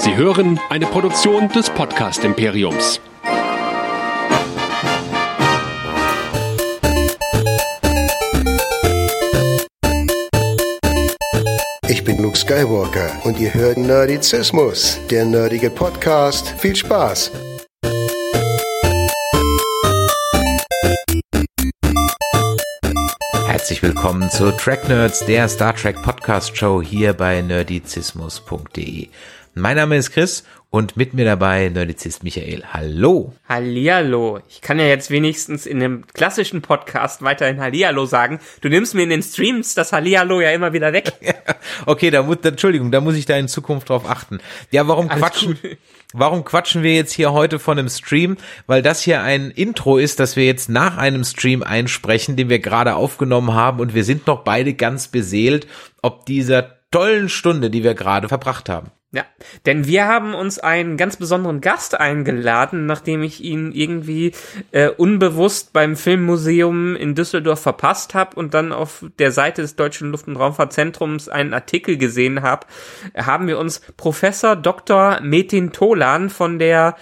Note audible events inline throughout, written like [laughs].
Sie hören eine Produktion des Podcast Imperiums. Ich bin Luke Skywalker und ihr hört Nerdizismus, der nerdige Podcast. Viel Spaß! Herzlich willkommen zu Track Nerds, der Star Trek Podcast Show hier bei nerdizismus.de. Mein Name ist Chris und mit mir dabei Nerdizist Michael. Hallo. Hallihallo. Ich kann ja jetzt wenigstens in dem klassischen Podcast weiterhin Hallihallo sagen. Du nimmst mir in den Streams das Hallihallo ja immer wieder weg. [laughs] okay, da muss, Entschuldigung, da muss ich da in Zukunft drauf achten. Ja, warum Alles quatschen? gut. [laughs] Warum quatschen wir jetzt hier heute von einem Stream? Weil das hier ein Intro ist, das wir jetzt nach einem Stream einsprechen, den wir gerade aufgenommen haben und wir sind noch beide ganz beseelt, ob dieser tollen Stunde, die wir gerade verbracht haben. Ja, denn wir haben uns einen ganz besonderen Gast eingeladen, nachdem ich ihn irgendwie äh, unbewusst beim Filmmuseum in Düsseldorf verpasst habe und dann auf der Seite des Deutschen Luft- und Raumfahrtzentrums einen Artikel gesehen habe, haben wir uns Professor Dr. Metin Tolan von der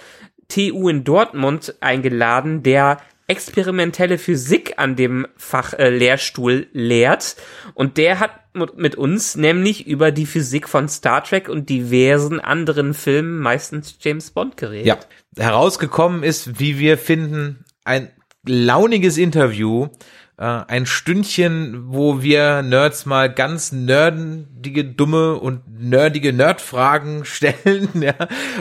TU in Dortmund eingeladen, der experimentelle Physik an dem Fach äh, lehrt und der hat mit- uns nämlich über die Physik von Star Trek und diversen anderen Filmen, meistens James Bond geredet. Ja, herausgekommen ist, wie wir finden, ein launiges Interview, äh, ein Stündchen, wo wir Nerds mal ganz nerdige, dumme und nerdige Nerdfragen [laughs] stellen, ja,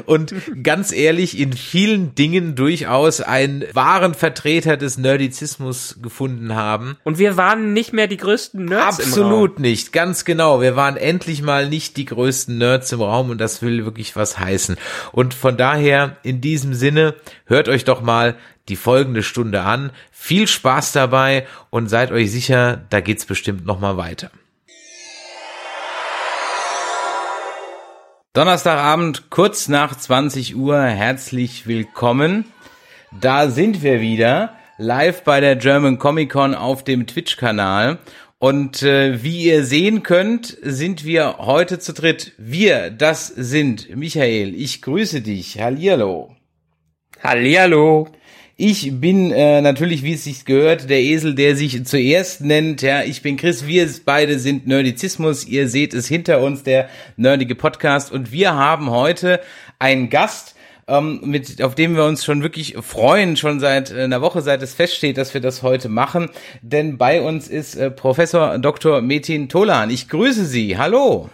und [laughs] ganz ehrlich in vielen Dingen durchaus einen wahren Vertreter des Nerdizismus gefunden haben. Und wir waren nicht mehr die größten Nerds. Absolut nicht, ganz genau. Wir waren endlich mal nicht die größten Nerds im Raum und das will wirklich was heißen. Und von daher, in diesem Sinne, hört euch doch mal die folgende Stunde an. Viel Spaß dabei und seid euch sicher, da geht's bestimmt noch mal weiter. Donnerstagabend, kurz nach 20 Uhr, herzlich willkommen. Da sind wir wieder, live bei der German Comic Con auf dem Twitch-Kanal. Und äh, wie ihr sehen könnt, sind wir heute zu dritt. Wir, das sind Michael. Ich grüße dich. Hallihallo. Hallihallo. Ich bin äh, natürlich, wie es sich gehört, der Esel, der sich zuerst nennt. Ja, ich bin Chris. Wir beide sind Nerdizismus. Ihr seht es hinter uns, der nerdige Podcast. Und wir haben heute einen Gast, ähm, mit, auf dem wir uns schon wirklich freuen, schon seit äh, einer Woche, seit es feststeht, dass wir das heute machen. Denn bei uns ist äh, Professor Dr. Metin Tolan. Ich grüße Sie. Hallo.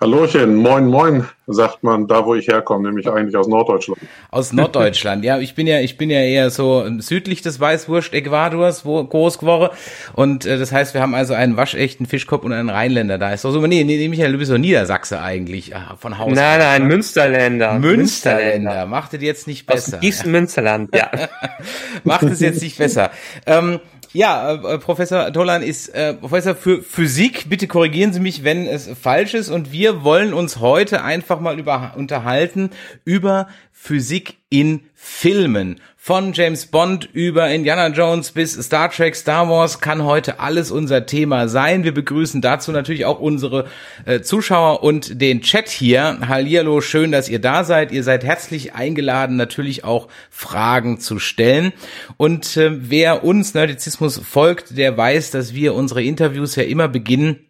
Hallöchen, moin, moin, sagt man da, wo ich herkomme, nämlich eigentlich aus Norddeutschland. Aus Norddeutschland. ja, ich bin ja, ich bin ja eher so südlich des Weißwurst-Äquators wo groß geworden. Und äh, das heißt, wir haben also einen waschechten Fischkopf und einen Rheinländer da. Ist doch so, nee, nee, nee, Michael, du bist doch Niedersachse eigentlich, ah, von Haus Nein, aus, nein, ne? Münsterländer. Münsterländer. Macht es jetzt nicht Aus besser. dem tiefsten Münsterland, ja. [laughs] Macht es jetzt nicht besser. Ähm, ja, äh, Professor Tolan ist äh, Professor für Physik. Bitte korrigieren Sie mich, wenn es falsch ist. Und wir wollen uns heute einfach mal über, unterhalten über Physik in Filmen. Von James Bond über Indiana Jones bis Star Trek, Star Wars kann heute alles unser Thema sein. Wir begrüßen dazu natürlich auch unsere äh, Zuschauer und den Chat hier. Hallihallo, schön, dass ihr da seid. Ihr seid herzlich eingeladen, natürlich auch Fragen zu stellen. Und äh, wer uns Nerdizismus folgt, der weiß, dass wir unsere Interviews ja immer beginnen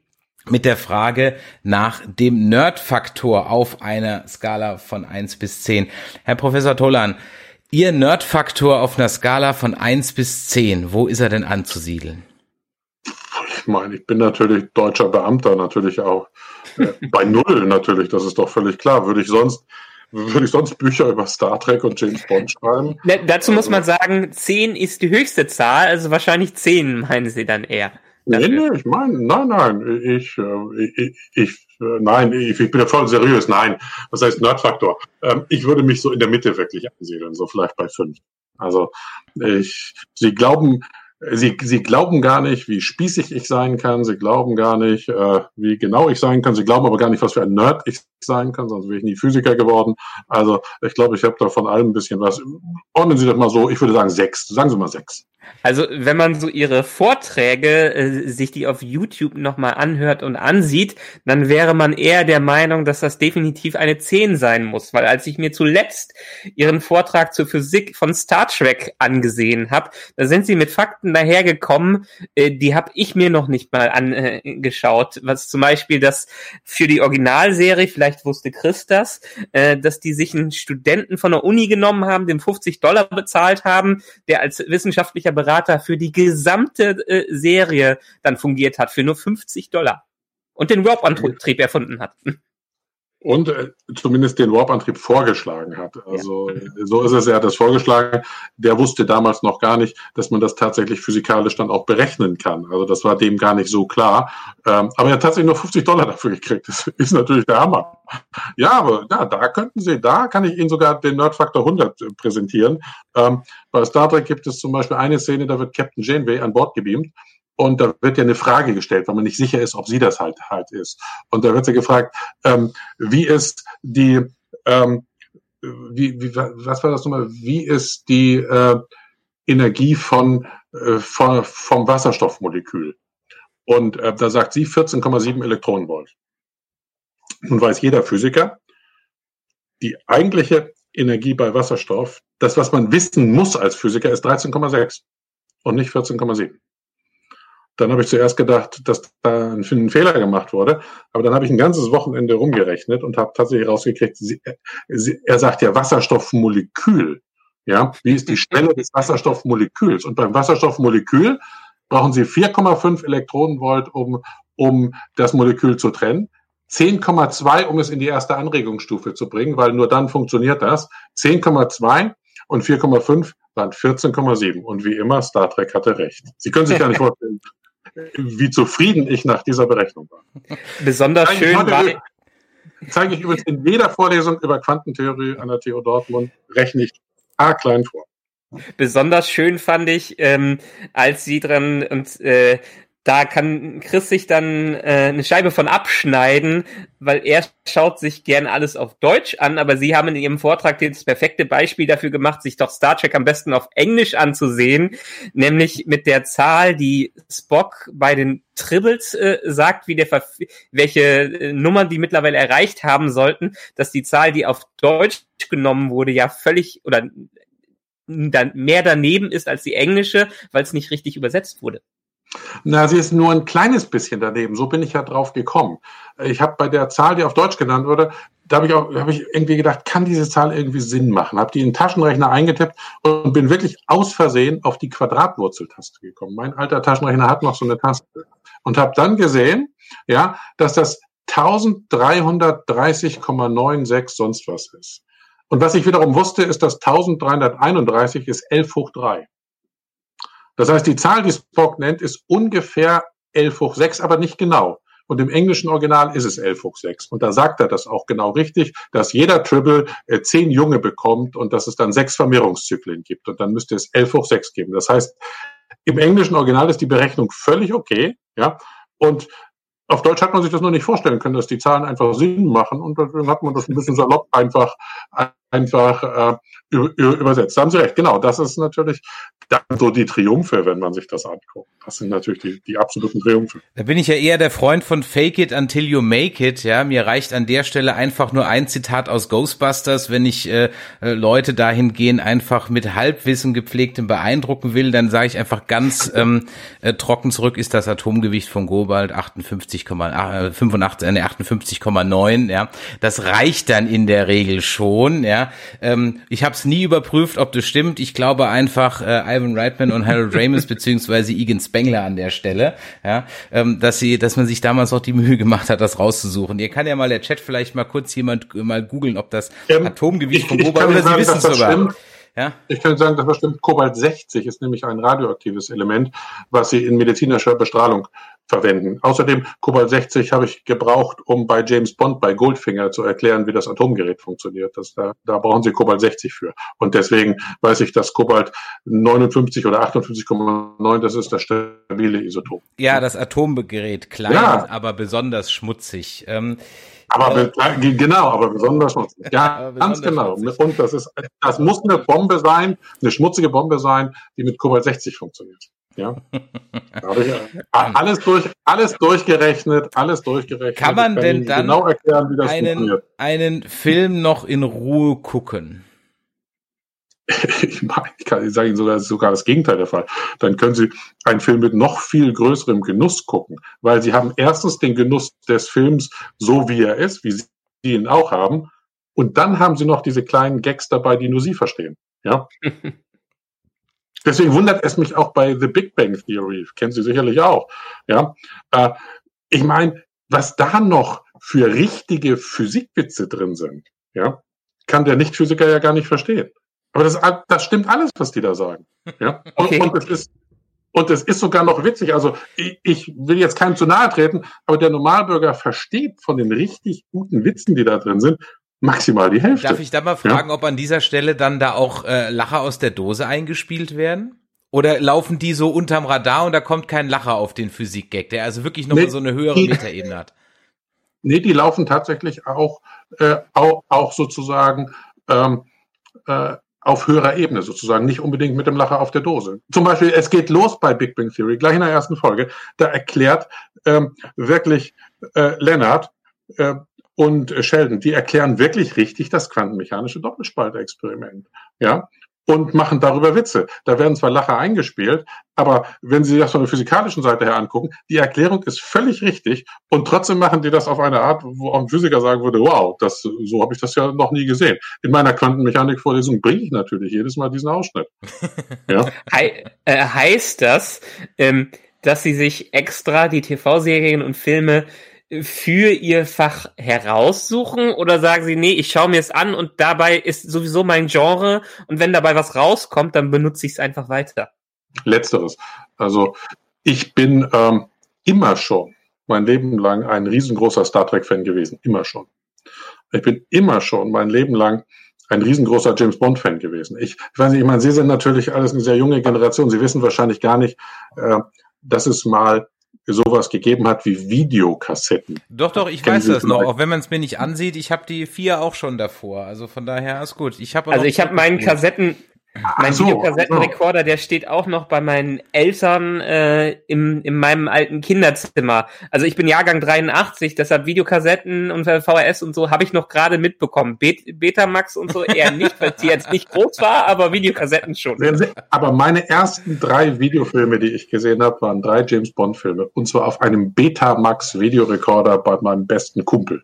mit der Frage nach dem Nerdfaktor auf einer Skala von 1 bis 10. Herr Professor Tolan, Ihr Nerdfaktor auf einer Skala von 1 bis 10, wo ist er denn anzusiedeln? Ich meine, ich bin natürlich deutscher Beamter, natürlich auch äh, bei Null natürlich, das ist doch völlig klar. Würde ich sonst, würde ich sonst Bücher über Star Trek und James Bond schreiben? Ne, dazu muss man sagen, 10 ist die höchste Zahl, also wahrscheinlich 10 meinen sie dann eher. Nee, nee, ich meine, nein, nein, ich, äh, ich, ich nein, ich, ich bin ja voll seriös, nein. Was heißt Nerdfaktor? Ähm, ich würde mich so in der Mitte wirklich ansiedeln, so vielleicht bei fünf. Also ich, Sie glauben, Sie, sie glauben gar nicht, wie spießig ich sein kann. Sie glauben gar nicht, äh, wie genau ich sein kann. Sie glauben aber gar nicht, was für ein Nerd ich sein kann, sonst wäre ich nie Physiker geworden. Also ich glaube, ich habe da von allem ein bisschen was. Ordnen Sie das mal so, ich würde sagen sechs. Sagen Sie mal sechs. Also wenn man so ihre Vorträge, äh, sich die auf YouTube nochmal anhört und ansieht, dann wäre man eher der Meinung, dass das definitiv eine 10 sein muss. Weil als ich mir zuletzt ihren Vortrag zur Physik von Star Trek angesehen habe, da sind sie mit Fakten dahergekommen, äh, die habe ich mir noch nicht mal angeschaut. Was zum Beispiel das für die Originalserie, vielleicht wusste Chris das, äh, dass die sich einen Studenten von der Uni genommen haben, dem 50 Dollar bezahlt haben, der als wissenschaftlicher Berater für die gesamte äh, Serie dann fungiert hat, für nur 50 Dollar. Und den Warp-Antrieb erfunden hat. Und äh, zumindest den Warp-Antrieb vorgeschlagen hat. Also ja. so ist es, er hat das vorgeschlagen. Der wusste damals noch gar nicht, dass man das tatsächlich physikalisch dann auch berechnen kann. Also das war dem gar nicht so klar. Ähm, aber er hat tatsächlich nur 50 Dollar dafür gekriegt. Das ist natürlich der Hammer. Ja, aber ja, da könnten Sie, da kann ich Ihnen sogar den Nerdfaktor 100 äh, präsentieren. Ähm, bei Star Trek gibt es zum Beispiel eine Szene, da wird Captain Janeway an Bord gebeamt und da wird ja eine Frage gestellt, weil man nicht sicher ist, ob sie das halt halt ist. Und da wird sie gefragt, ähm, wie ist die, ähm, wie, wie, was war das nochmal? Wie ist die äh, Energie von, äh, von vom Wasserstoffmolekül? Und äh, da sagt sie 14,7 Elektronenvolt. Nun weiß jeder Physiker, die eigentliche Energie bei Wasserstoff, das, was man wissen muss als Physiker, ist 13,6 und nicht 14,7. Dann habe ich zuerst gedacht, dass da ein, Fehler gemacht wurde. Aber dann habe ich ein ganzes Wochenende rumgerechnet und habe tatsächlich rausgekriegt, sie, sie, er sagt ja Wasserstoffmolekül. Ja, wie ist die Stelle des Wasserstoffmoleküls? Und beim Wasserstoffmolekül brauchen Sie 4,5 Elektronenvolt, um, um das Molekül zu trennen. 10,2, um es in die erste Anregungsstufe zu bringen, weil nur dann funktioniert das. 10,2 und 4,5 waren 14,7. Und wie immer, Star Trek hatte recht. Sie können sich gar nicht [laughs] vorstellen, wie zufrieden ich nach dieser Berechnung war. Besonders zeige schön war. Zeige ich übrigens in jeder Vorlesung über Quantentheorie an der TU Dortmund, rechne ich A klein vor. Besonders schön fand ich, ähm, als sie dran und äh, da kann Chris sich dann äh, eine Scheibe von abschneiden, weil er schaut sich gern alles auf Deutsch an, aber sie haben in ihrem Vortrag das perfekte Beispiel dafür gemacht, sich doch Star Trek am besten auf Englisch anzusehen, nämlich mit der Zahl, die Spock bei den Tribbles äh, sagt, wie der Verf welche äh, Nummern die mittlerweile erreicht haben sollten, dass die Zahl, die auf Deutsch genommen wurde, ja völlig oder dann mehr daneben ist als die englische, weil es nicht richtig übersetzt wurde. Na, sie ist nur ein kleines bisschen daneben. So bin ich ja drauf gekommen. Ich habe bei der Zahl, die auf Deutsch genannt wurde, da habe ich auch hab ich irgendwie gedacht, kann diese Zahl irgendwie Sinn machen? Habe die in den Taschenrechner eingetippt und bin wirklich aus Versehen auf die Quadratwurzeltaste gekommen. Mein alter Taschenrechner hat noch so eine Taste und habe dann gesehen, ja, dass das 1330,96 sonst was ist. Und was ich wiederum wusste, ist, dass 1331 ist 11 hoch 3. Das heißt, die Zahl, die Spock nennt, ist ungefähr 11 hoch 6, aber nicht genau. Und im englischen Original ist es 11 hoch 6. Und da sagt er das auch genau richtig, dass jeder Tribble äh, zehn Junge bekommt und dass es dann sechs Vermehrungszyklen gibt. Und dann müsste es 11 hoch 6 geben. Das heißt, im englischen Original ist die Berechnung völlig okay. Ja. Und auf Deutsch hat man sich das noch nicht vorstellen können, dass die Zahlen einfach Sinn machen. Und dann hat man das ein bisschen salopp einfach, einfach äh, übersetzt. Da haben Sie recht, genau. Das ist natürlich dann so die Triumphe, wenn man sich das anguckt. Das sind natürlich die, die absoluten Triumphe. Da bin ich ja eher der Freund von Fake it until you make it. Ja, mir reicht an der Stelle einfach nur ein Zitat aus Ghostbusters, wenn ich äh, äh Leute dahingehend einfach mit Halbwissen gepflegtem beeindrucken will, dann sage ich einfach ganz [laughs] ähm, äh, trocken zurück ist das Atomgewicht von Gobalt 58, äh, 85, äh, 58,9. Ja, das reicht dann in der Regel schon. Ja, ähm, ich habe es nie überprüft, ob das stimmt. Ich glaube einfach äh, Ivan Reitman und Harold Ramis [laughs] beziehungsweise Egan Spengler an der Stelle, ja, ähm, dass sie, dass man sich damals auch die Mühe gemacht hat, das rauszusuchen. Ihr kann ja mal der Chat vielleicht mal kurz jemand mal googeln, ob das ähm, Atomgewicht von Kobalt oder Sie wissen es sogar. Ja? Ich kann sagen, das bestimmt Kobalt 60 ist nämlich ein radioaktives Element, was Sie in medizinischer Bestrahlung verwenden. Außerdem Kobalt 60 habe ich gebraucht, um bei James Bond bei Goldfinger zu erklären, wie das Atomgerät funktioniert. Das, da, da brauchen Sie Kobalt 60 für. Und deswegen weiß ich, dass Kobalt 59 oder 58,9, das ist das stabile Isotop. Ja, das Atomgerät klein, ja. aber besonders schmutzig. Ähm, aber äh, genau, aber besonders schmutzig. Ja, [laughs] ganz genau. Schmutzig. Und das ist, das muss eine Bombe sein, eine schmutzige Bombe sein, die mit Kobalt 60 funktioniert. Ja. alles, durch, alles durchgerechnet, alles durchgerechnet. Kann man denn dann genau erklären, wie das einen, einen Film noch in Ruhe gucken? ich, meine, ich kann sagen Ihnen sogar, das ist sogar das Gegenteil der Fall. Dann können Sie einen Film mit noch viel größerem Genuss gucken, weil Sie haben erstens den Genuss des Films so, wie er ist, wie Sie ihn auch haben, und dann haben Sie noch diese kleinen Gags dabei, die nur Sie verstehen. Ja. [laughs] Deswegen wundert es mich auch bei The Big Bang Theory, kennen Sie sicherlich auch. Ja, äh, ich meine, was da noch für richtige Physikwitze drin sind, ja, kann der Nichtphysiker ja gar nicht verstehen. Aber das, das stimmt alles, was die da sagen. Ja, okay. und, und es ist und es ist sogar noch witzig. Also ich, ich will jetzt keinem zu nahe treten, aber der Normalbürger versteht von den richtig guten Witzen, die da drin sind, maximal die Hälfte. Darf ich da mal fragen, ja? ob an dieser Stelle dann da auch äh, Lacher aus der Dose eingespielt werden? Oder laufen die so unterm Radar und da kommt kein Lacher auf den Physikgag, der also wirklich noch nee, so eine höhere Metaebene hat? Nee, die laufen tatsächlich auch, äh, auch, auch sozusagen ähm, äh, auf höherer Ebene sozusagen, nicht unbedingt mit dem Lacher auf der Dose. Zum Beispiel, es geht los bei Big Bang Theory, gleich in der ersten Folge, da erklärt ähm, wirklich äh, Leonard, äh, und Sheldon, die erklären wirklich richtig das quantenmechanische Doppelspaltexperiment. Ja, und machen darüber Witze. Da werden zwar Lacher eingespielt, aber wenn Sie das von der physikalischen Seite her angucken, die Erklärung ist völlig richtig und trotzdem machen die das auf eine Art, wo auch ein Physiker sagen würde, wow, das, so habe ich das ja noch nie gesehen. In meiner Quantenmechanik-Vorlesung bringe ich natürlich jedes Mal diesen Ausschnitt. [laughs] Ja? He äh, heißt das, ähm, dass Sie sich extra die TV-Serien und Filme für ihr Fach heraussuchen oder sagen sie, nee, ich schaue mir es an und dabei ist sowieso mein Genre und wenn dabei was rauskommt, dann benutze ich es einfach weiter? Letzteres. Also ich bin ähm, immer schon mein Leben lang ein riesengroßer Star Trek-Fan gewesen. Immer schon. Ich bin immer schon mein Leben lang ein riesengroßer James Bond-Fan gewesen. Ich, ich weiß nicht, ich meine, Sie sind natürlich alles eine sehr junge Generation. Sie wissen wahrscheinlich gar nicht, äh, dass es mal sowas gegeben hat wie Videokassetten. Doch, doch, ich Kennen weiß Sie das noch, auch wenn man es mir nicht ansieht. Ich habe die vier auch schon davor. Also von daher ist gut. Ich hab also ich habe meinen Kassetten, mein so, Videokassettenrekorder, so. der steht auch noch bei meinen Eltern äh, im, in meinem alten Kinderzimmer. Also ich bin Jahrgang 83, deshalb Videokassetten und VHS und so habe ich noch gerade mitbekommen. Bet Betamax und so eher nicht, weil die jetzt nicht groß war, aber Videokassetten schon. Aber meine ersten drei Videofilme, die ich gesehen habe, waren drei James Bond Filme. Und zwar auf einem Betamax Videorekorder bei meinem besten Kumpel.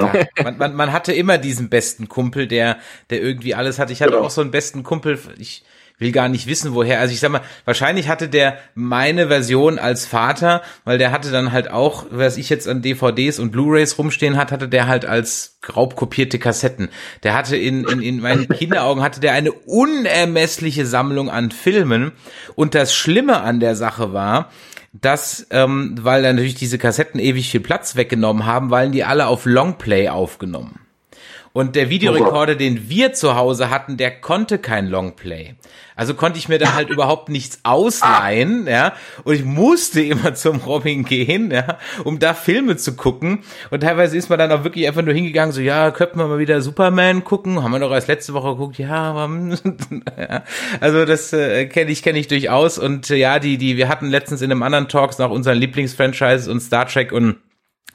Ja. Man, man, man hatte immer diesen besten Kumpel, der, der irgendwie alles hatte. Ich hatte genau. auch so einen besten Kumpel, ich will gar nicht wissen, woher. Also ich sag mal, wahrscheinlich hatte der meine Version als Vater, weil der hatte dann halt auch, was ich jetzt an DVDs und Blu-Rays rumstehen hat, hatte der halt als raubkopierte Kassetten. Der hatte in, in, in meinen Kinderaugen hatte der eine unermessliche Sammlung an Filmen. Und das Schlimme an der Sache war, dass, ähm, weil natürlich diese Kassetten ewig viel Platz weggenommen haben, weil die alle auf Longplay aufgenommen. Und der Videorekorder, den wir zu Hause hatten, der konnte kein Longplay. Also konnte ich mir da halt [laughs] überhaupt nichts ausleihen, ja. Und ich musste immer zum Robin gehen, ja, um da Filme zu gucken. Und teilweise ist man dann auch wirklich einfach nur hingegangen, so, ja, könnten wir mal wieder Superman gucken. Haben wir doch erst letzte Woche geguckt, ja, aber, [laughs] ja. Also das äh, kenne ich, kenne ich durchaus. Und äh, ja, die, die, wir hatten letztens in einem anderen Talks nach unseren Lieblingsfranchises und Star Trek und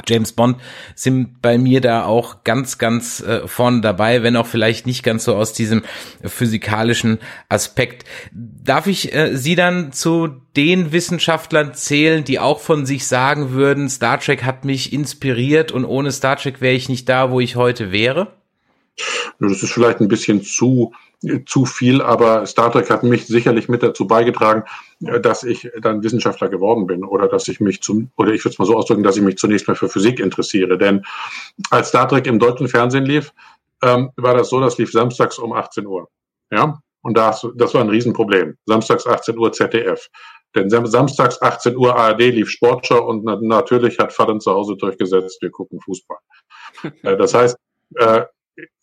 James Bond sind bei mir da auch ganz, ganz äh, vorne dabei, wenn auch vielleicht nicht ganz so aus diesem physikalischen Aspekt. Darf ich äh, Sie dann zu den Wissenschaftlern zählen, die auch von sich sagen würden, Star Trek hat mich inspiriert und ohne Star Trek wäre ich nicht da, wo ich heute wäre? Das ist vielleicht ein bisschen zu zu viel, aber Star Trek hat mich sicherlich mit dazu beigetragen, äh, dass ich dann Wissenschaftler geworden bin oder dass ich mich zum, oder ich würde es mal so ausdrücken, dass ich mich zunächst mal für Physik interessiere. Denn als Star Trek im deutschen Fernsehen lief, ähm, war das so, das lief samstags um 18 Uhr. Ja, und das, das war ein Riesenproblem. Samstags 18 Uhr ZDF. Denn samstags 18 Uhr ARD lief Sportschau und na natürlich hat Vater zu Hause durchgesetzt, wir gucken Fußball. Äh, das heißt, äh,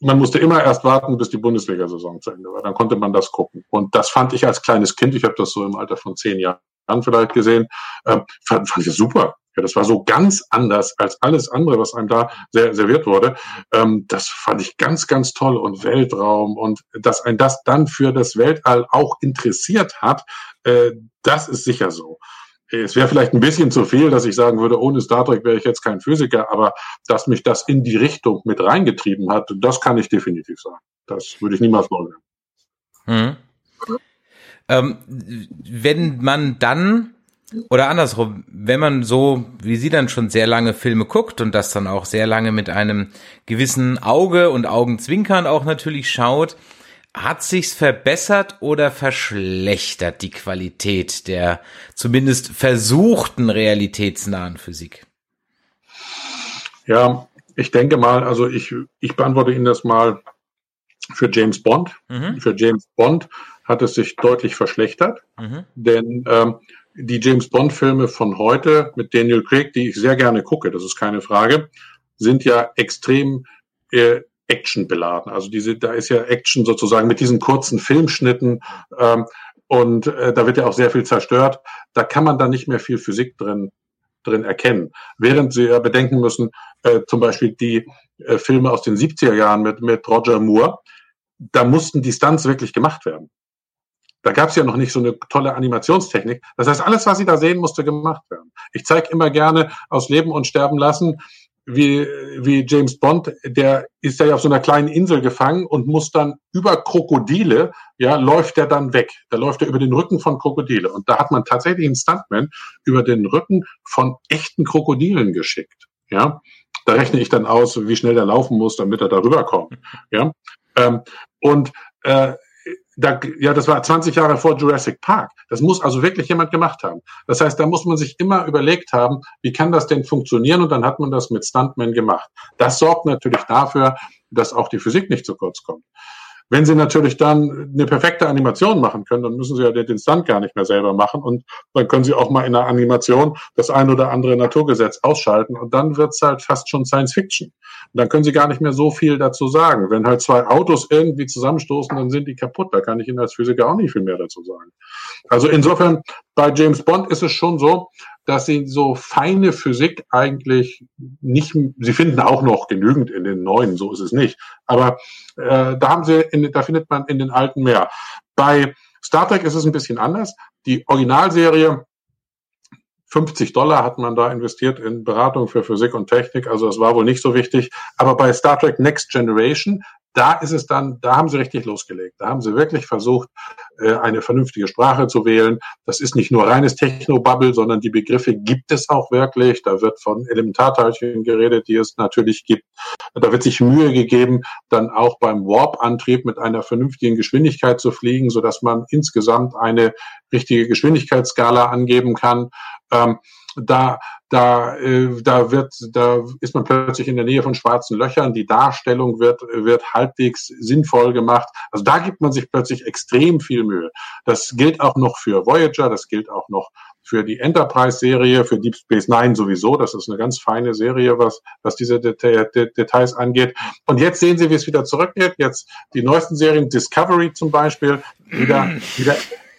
man musste immer erst warten, bis die Bundesliga-Saison zu Ende war. Dann konnte man das gucken. Und das fand ich als kleines Kind, ich habe das so im Alter von zehn Jahren vielleicht gesehen, äh, fand, fand ich super. Ja, das war so ganz anders als alles andere, was einem da serviert wurde. Ähm, das fand ich ganz, ganz toll und Weltraum und dass ein das dann für das Weltall auch interessiert hat, äh, das ist sicher so. Es wäre vielleicht ein bisschen zu viel, dass ich sagen würde, ohne Star Trek wäre ich jetzt kein Physiker, aber dass mich das in die Richtung mit reingetrieben hat, das kann ich definitiv sagen. Das würde ich niemals wollen. Hm. Ähm, wenn man dann oder andersrum, wenn man so, wie Sie dann schon sehr lange Filme guckt und das dann auch sehr lange mit einem gewissen Auge und Augenzwinkern auch natürlich schaut, hat sich's verbessert oder verschlechtert die Qualität der zumindest versuchten realitätsnahen Physik? Ja, ich denke mal, also ich, ich beantworte Ihnen das mal für James Bond. Mhm. Für James Bond hat es sich deutlich verschlechtert, mhm. denn ähm, die James Bond-Filme von heute mit Daniel Craig, die ich sehr gerne gucke, das ist keine Frage, sind ja extrem äh, Action beladen. Also diese, da ist ja Action sozusagen mit diesen kurzen Filmschnitten ähm, und äh, da wird ja auch sehr viel zerstört. Da kann man dann nicht mehr viel Physik drin drin erkennen. Während Sie ja bedenken müssen, äh, zum Beispiel die äh, Filme aus den 70er Jahren mit, mit Roger Moore, da mussten die Stunts wirklich gemacht werden. Da gab es ja noch nicht so eine tolle Animationstechnik. Das heißt, alles, was Sie da sehen, musste gemacht werden. Ich zeige immer gerne aus Leben und Sterben lassen, wie, wie James Bond, der ist ja auf so einer kleinen Insel gefangen und muss dann über Krokodile, ja, läuft er dann weg. Da läuft er über den Rücken von Krokodile. Und da hat man tatsächlich einen Stuntman über den Rücken von echten Krokodilen geschickt. Ja, da rechne ich dann aus, wie schnell der laufen muss, damit er darüber kommt. Ja, ähm, und äh, da, ja, das war 20 Jahre vor Jurassic Park. Das muss also wirklich jemand gemacht haben. Das heißt, da muss man sich immer überlegt haben, wie kann das denn funktionieren? Und dann hat man das mit Stuntmen gemacht. Das sorgt natürlich dafür, dass auch die Physik nicht zu kurz kommt. Wenn Sie natürlich dann eine perfekte Animation machen können, dann müssen Sie ja den Stunt gar nicht mehr selber machen und dann können Sie auch mal in einer Animation das ein oder andere Naturgesetz ausschalten und dann wird's halt fast schon Science Fiction. Und dann können Sie gar nicht mehr so viel dazu sagen. Wenn halt zwei Autos irgendwie zusammenstoßen, dann sind die kaputt. Da kann ich Ihnen als Physiker auch nicht viel mehr dazu sagen. Also insofern, bei James Bond ist es schon so, dass sie so feine Physik eigentlich nicht, sie finden auch noch genügend in den neuen, so ist es nicht. Aber äh, da haben sie, in, da findet man in den alten mehr. Bei Star Trek ist es ein bisschen anders. Die Originalserie 50 Dollar hat man da investiert in Beratung für Physik und Technik, also es war wohl nicht so wichtig. Aber bei Star Trek Next Generation da ist es dann, da haben sie richtig losgelegt. Da haben sie wirklich versucht, äh, eine vernünftige Sprache zu wählen. Das ist nicht nur reines Technobubble, sondern die Begriffe gibt es auch wirklich. Da wird von Elementarteilchen geredet, die es natürlich gibt. Da wird sich Mühe gegeben, dann auch beim Warp-Antrieb mit einer vernünftigen Geschwindigkeit zu fliegen, so dass man insgesamt eine richtige Geschwindigkeitsskala angeben kann. Ähm, da, da, äh, da wird, da ist man plötzlich in der Nähe von schwarzen Löchern. Die Darstellung wird, wird halbwegs sinnvoll gemacht. Also da gibt man sich plötzlich extrem viel Mühe. Das gilt auch noch für Voyager, das gilt auch noch für die Enterprise-Serie, für Deep Space Nine sowieso. Das ist eine ganz feine Serie, was, was diese Deta Details angeht. Und jetzt sehen Sie, wie es wieder zurückgeht. Jetzt die neuesten Serien, Discovery zum Beispiel, wieder, wieder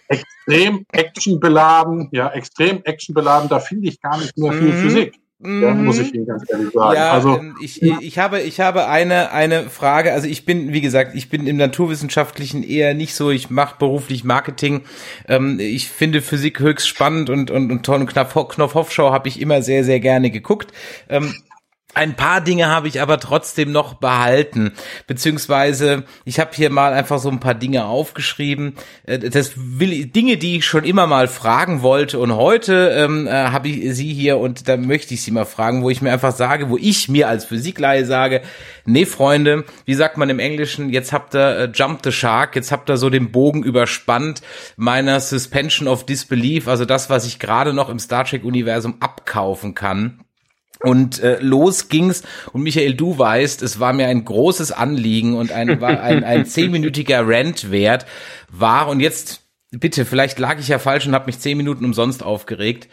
extrem actionbeladen, ja, extrem actionbeladen. Da finde ich gar nicht mehr viel mhm. Physik. Ja, muss ich Ihnen ganz ehrlich sagen. Ja, also ähm, ich, ich habe ich habe eine eine Frage. Also ich bin wie gesagt ich bin im naturwissenschaftlichen eher nicht so. Ich mache beruflich Marketing. Ähm, ich finde Physik höchst spannend und und und Ton Knopf Knopfhoff-Show habe ich immer sehr sehr gerne geguckt. Ähm, ein paar Dinge habe ich aber trotzdem noch behalten, beziehungsweise ich habe hier mal einfach so ein paar Dinge aufgeschrieben. Äh, das will Dinge, die ich schon immer mal fragen wollte und heute ähm, äh, habe ich sie hier und da möchte ich sie mal fragen, wo ich mir einfach sage, wo ich mir als Physikleihe sage, nee Freunde, wie sagt man im Englischen, jetzt habt ihr äh, Jump the Shark, jetzt habt ihr so den Bogen überspannt meiner Suspension of Disbelief, also das, was ich gerade noch im Star Trek Universum abkaufen kann. Und äh, los ging's. Und Michael, du weißt, es war mir ein großes Anliegen und ein, war ein, ein [laughs] zehnminütiger Rant wert war. Und jetzt bitte, vielleicht lag ich ja falsch und habe mich zehn Minuten umsonst aufgeregt,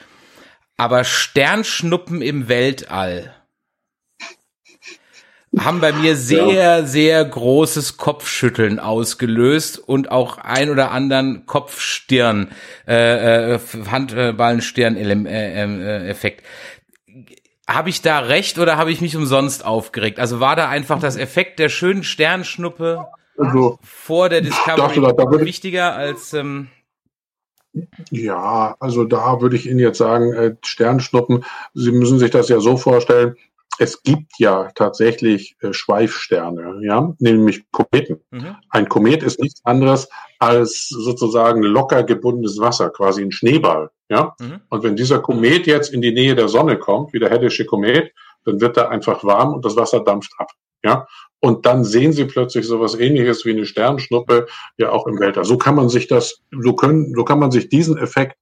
aber Sternschnuppen im Weltall haben bei mir sehr, sehr großes Kopfschütteln ausgelöst und auch ein oder anderen Kopfstirn, äh, äh, Handballenstirn-Effekt. Habe ich da recht oder habe ich mich umsonst aufgeregt? Also war da einfach das Effekt der schönen Sternschnuppe also, vor der Discovery da, da wichtiger als ähm, ja, also da würde ich Ihnen jetzt sagen, äh, Sternschnuppen, Sie müssen sich das ja so vorstellen, es gibt ja tatsächlich äh, Schweifsterne, ja, nämlich Kometen. Mhm. Ein Komet ist nichts anderes als sozusagen locker gebundenes Wasser, quasi ein Schneeball, ja. Mhm. Und wenn dieser Komet jetzt in die Nähe der Sonne kommt, wie der Hellische Komet, dann wird er einfach warm und das Wasser dampft ab, ja. Und dann sehen Sie plötzlich sowas ähnliches wie eine Sternschnuppe ja auch im Weltall. So kann man sich das, so können, so kann man sich diesen Effekt